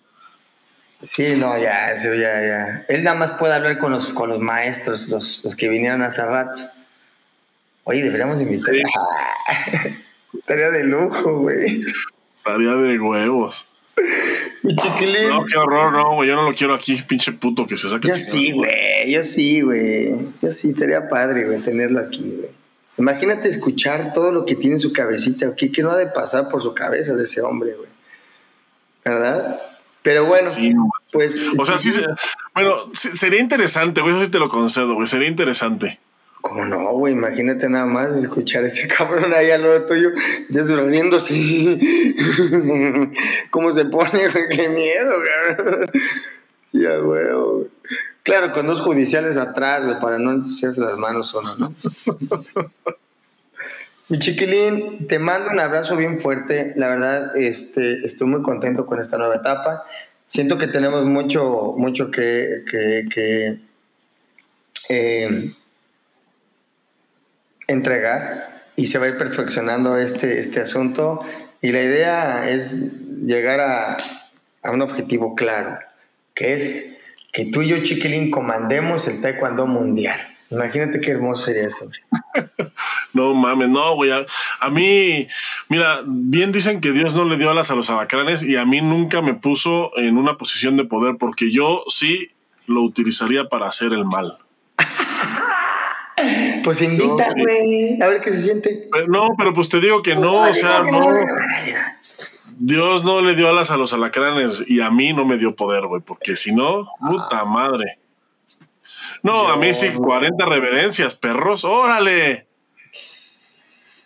Sí, no, ya, eso ya, ya. Él nada más puede hablar con los, con los maestros, los, los que vinieron hace rato. Oye, deberíamos invitar. Sí. Estaría de lujo, güey. Estaría de huevos. Mi chiquilín. No, qué horror, no, güey. Yo no lo quiero aquí, pinche puto que se saque. Yo sí, güey. Yo sí, güey. Yo sí, estaría padre, güey, tenerlo aquí, güey. Imagínate escuchar todo lo que tiene en su cabecita, ¿qué, qué no ha de pasar por su cabeza de ese hombre, güey? ¿Verdad? Pero bueno, Sí, no. pues. O sea, sí, se- bueno, sí, sería interesante, güey. Eso sí te lo concedo, güey. Sería interesante. ¿Cómo no, güey? Imagínate nada más escuchar a ese cabrón ahí al lado tuyo, así. ¿Cómo se pone, güey? Qué miedo, cabrón. Ya, güey. Claro, con dos judiciales atrás, güey, para no ensuciarse las manos solo, ¿no? Mi chiquilín, te mando un abrazo bien fuerte. La verdad, este, estoy muy contento con esta nueva etapa. Siento que tenemos mucho, mucho que, que, eh, entregar y se va a ir perfeccionando este, este asunto. Y la idea es llegar a, a un objetivo claro, que es que tú y yo, chiquilín, comandemos el taekwondo mundial. Imagínate qué hermoso sería eso. No mames, no, güey. A, a mí, mira, bien dicen que Dios no le dio alas a los alacranes y a mí nunca me puso en una posición de poder porque yo sí lo utilizaría para hacer el mal. Pues invita, sí. güey, a ver qué se siente. Pero no, pero pues te digo que no, o sea, no. Dios no le dio alas a los alacranes y a mí no me dio poder, güey, porque si no, puta madre. No, a mí sí, 40 reverencias, perros, órale.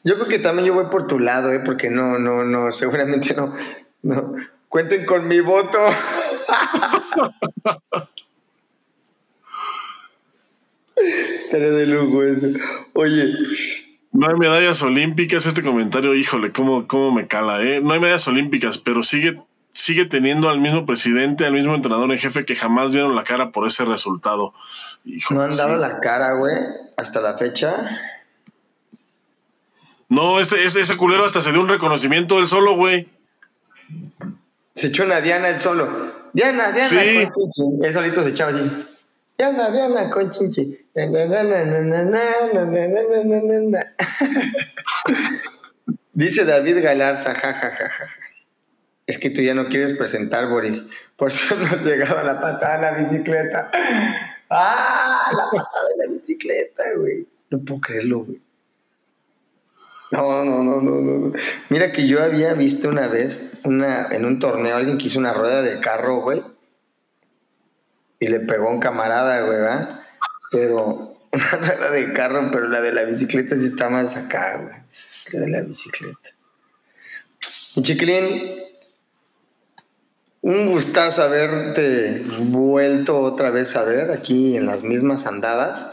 Yo creo que también yo voy por tu lado, ¿eh? porque no, no, no, seguramente no. no. Cuenten con mi voto. Estaría de lujo eso. Oye, No hay medallas olímpicas, este comentario, híjole, cómo, cómo me cala, ¿eh? No hay medallas olímpicas, pero sigue, sigue teniendo al mismo presidente, al mismo entrenador en jefe que jamás dieron la cara por ese resultado. Híjole, no han dado sí. la cara, güey, hasta la fecha. No, este, ese, ese culero hasta se dio un reconocimiento él solo, güey. Se echó una Diana él solo. Diana, Diana, Sí. Él solito se echaba así. Diana, Diana, con chinchi. Dice David Galarza, jajajaja. Ja, ja, ja. Es que tú ya no quieres presentar, Boris. Por eso hemos llegado a la patada de la bicicleta. ¡Ah! La patada de la bicicleta, güey. No puedo creerlo, güey. No, no, no, no, no. Mira que yo había visto una vez una, en un torneo alguien que hizo una rueda de carro, güey y le pegó a un camarada, güey, ¿verdad? Pero una rueda de carro, pero la de la bicicleta sí está más acá, güey. Es la de la bicicleta. Y chiquilín, un gustazo haberte vuelto otra vez a ver aquí en las mismas andadas.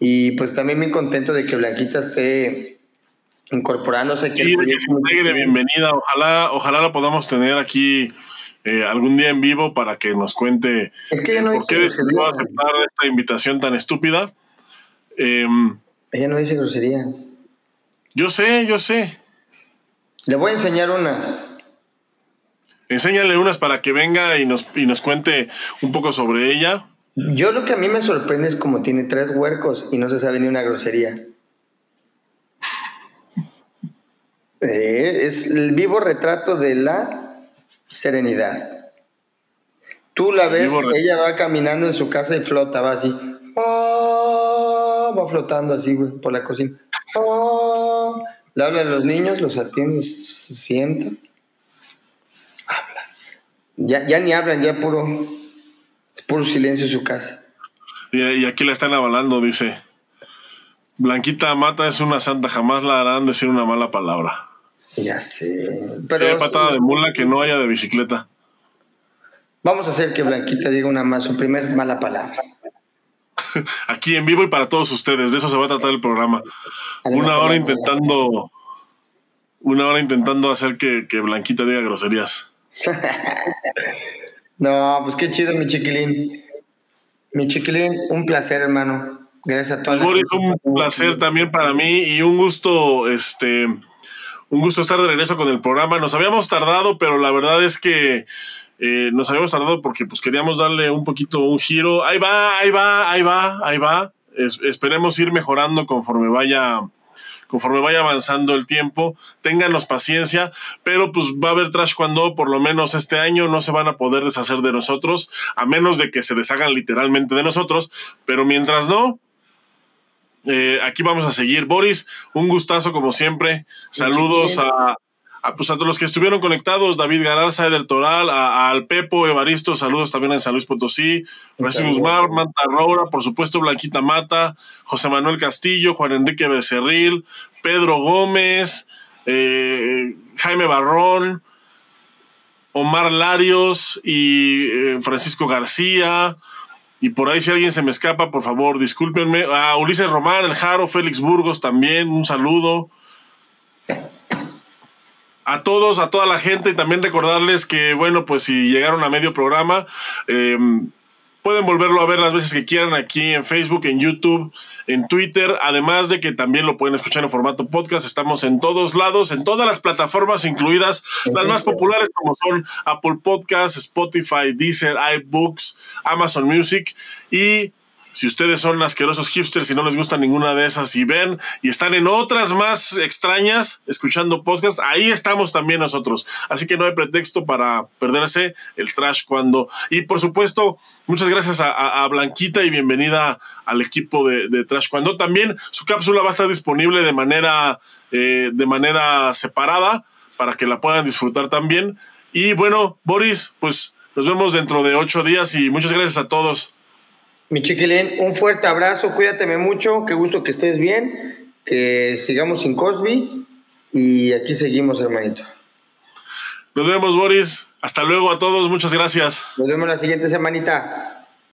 Y pues también muy contento de que Blanquita esté incorporándose. Sí, que se de bienvenida. Ojalá, ojalá la podamos tener aquí eh, algún día en vivo para que nos cuente es que no por qué decidió aceptar esta invitación tan estúpida. Em, ella no dice groserías. Yo sé, yo sé. Le voy a enseñar unas. Enséñale unas para que venga y nos, y nos cuente un poco sobre ella. Yo lo que a mí me sorprende es como tiene tres huercos y no se sabe ni una grosería. Eh, es el vivo retrato de la serenidad. Tú la ves, ella va caminando en su casa y flota, va así. Ah, va flotando así, güey, por la cocina. Ah, le habla a los niños, los atiende, se sienta. Habla. Ya, ya ni hablan, ya puro, es puro silencio en su casa. Y, y aquí la están avalando, dice. Blanquita Mata es una santa, jamás la harán decir una mala palabra. Ya sé. Pero, hay patada de mula que no haya de bicicleta. Vamos a hacer que Blanquita diga una más, su primer mala palabra. Aquí en vivo y para todos ustedes, de eso se va a tratar el programa. Una hora intentando. Una hora intentando hacer que, que Blanquita diga groserías. no, pues qué chido, mi chiquilín. Mi chiquilín, un placer, hermano. Gracias a todos. Pues, un placer también para mí y un gusto, este, un gusto estar de regreso con el programa. Nos habíamos tardado, pero la verdad es que eh, nos habíamos tardado porque pues queríamos darle un poquito un giro. Ahí va, ahí va, ahí va, ahí va. esperemos ir mejorando conforme vaya conforme vaya avanzando el tiempo, ténganos paciencia, pero pues va a haber trash cuando por lo menos este año no se van a poder deshacer de nosotros, a menos de que se deshagan literalmente de nosotros, pero mientras no, eh, aquí vamos a seguir. Boris, un gustazo como siempre. Saludos a, pues, a todos los que estuvieron conectados, David Gararza, Eder Toral, al Pepo, Evaristo, saludos también en San Luis Potosí, Francisco Guzmán, Manta Roura, por supuesto Blanquita Mata, José Manuel Castillo, Juan Enrique Becerril, Pedro Gómez, eh, Jaime Barrón, Omar Larios y eh, Francisco García, y por ahí si alguien se me escapa, por favor, discúlpenme. A Ulises Román, el Jaro, Félix Burgos también, un saludo. A todos, a toda la gente, y también recordarles que, bueno, pues si llegaron a medio programa, eh, Pueden volverlo a ver las veces que quieran aquí en Facebook, en YouTube, en Twitter, además de que también lo pueden escuchar en formato podcast. Estamos en todos lados, en todas las plataformas, incluidas las más populares como son Apple Podcasts, Spotify, Deezer, iBooks, Amazon Music y si ustedes son asquerosos hipsters y no les gusta ninguna de esas y ven y están en otras más extrañas escuchando podcast, ahí estamos también nosotros. Así que no hay pretexto para perderse el trash cuando. Y por supuesto, muchas gracias a, Blanquita y bienvenida al equipo de, Trash cuando. También su cápsula va a estar disponible de manera, eh, de manera separada para que la puedan disfrutar también. Y bueno, Boris, pues nos vemos dentro de ocho días y muchas gracias a todos. Mi chiquilín, un fuerte abrazo, cuídateme mucho, qué gusto que estés bien, que sigamos sin Cosby y aquí seguimos, hermanito. Nos vemos, Boris. Hasta luego a todos, muchas gracias. Nos vemos la siguiente semanita.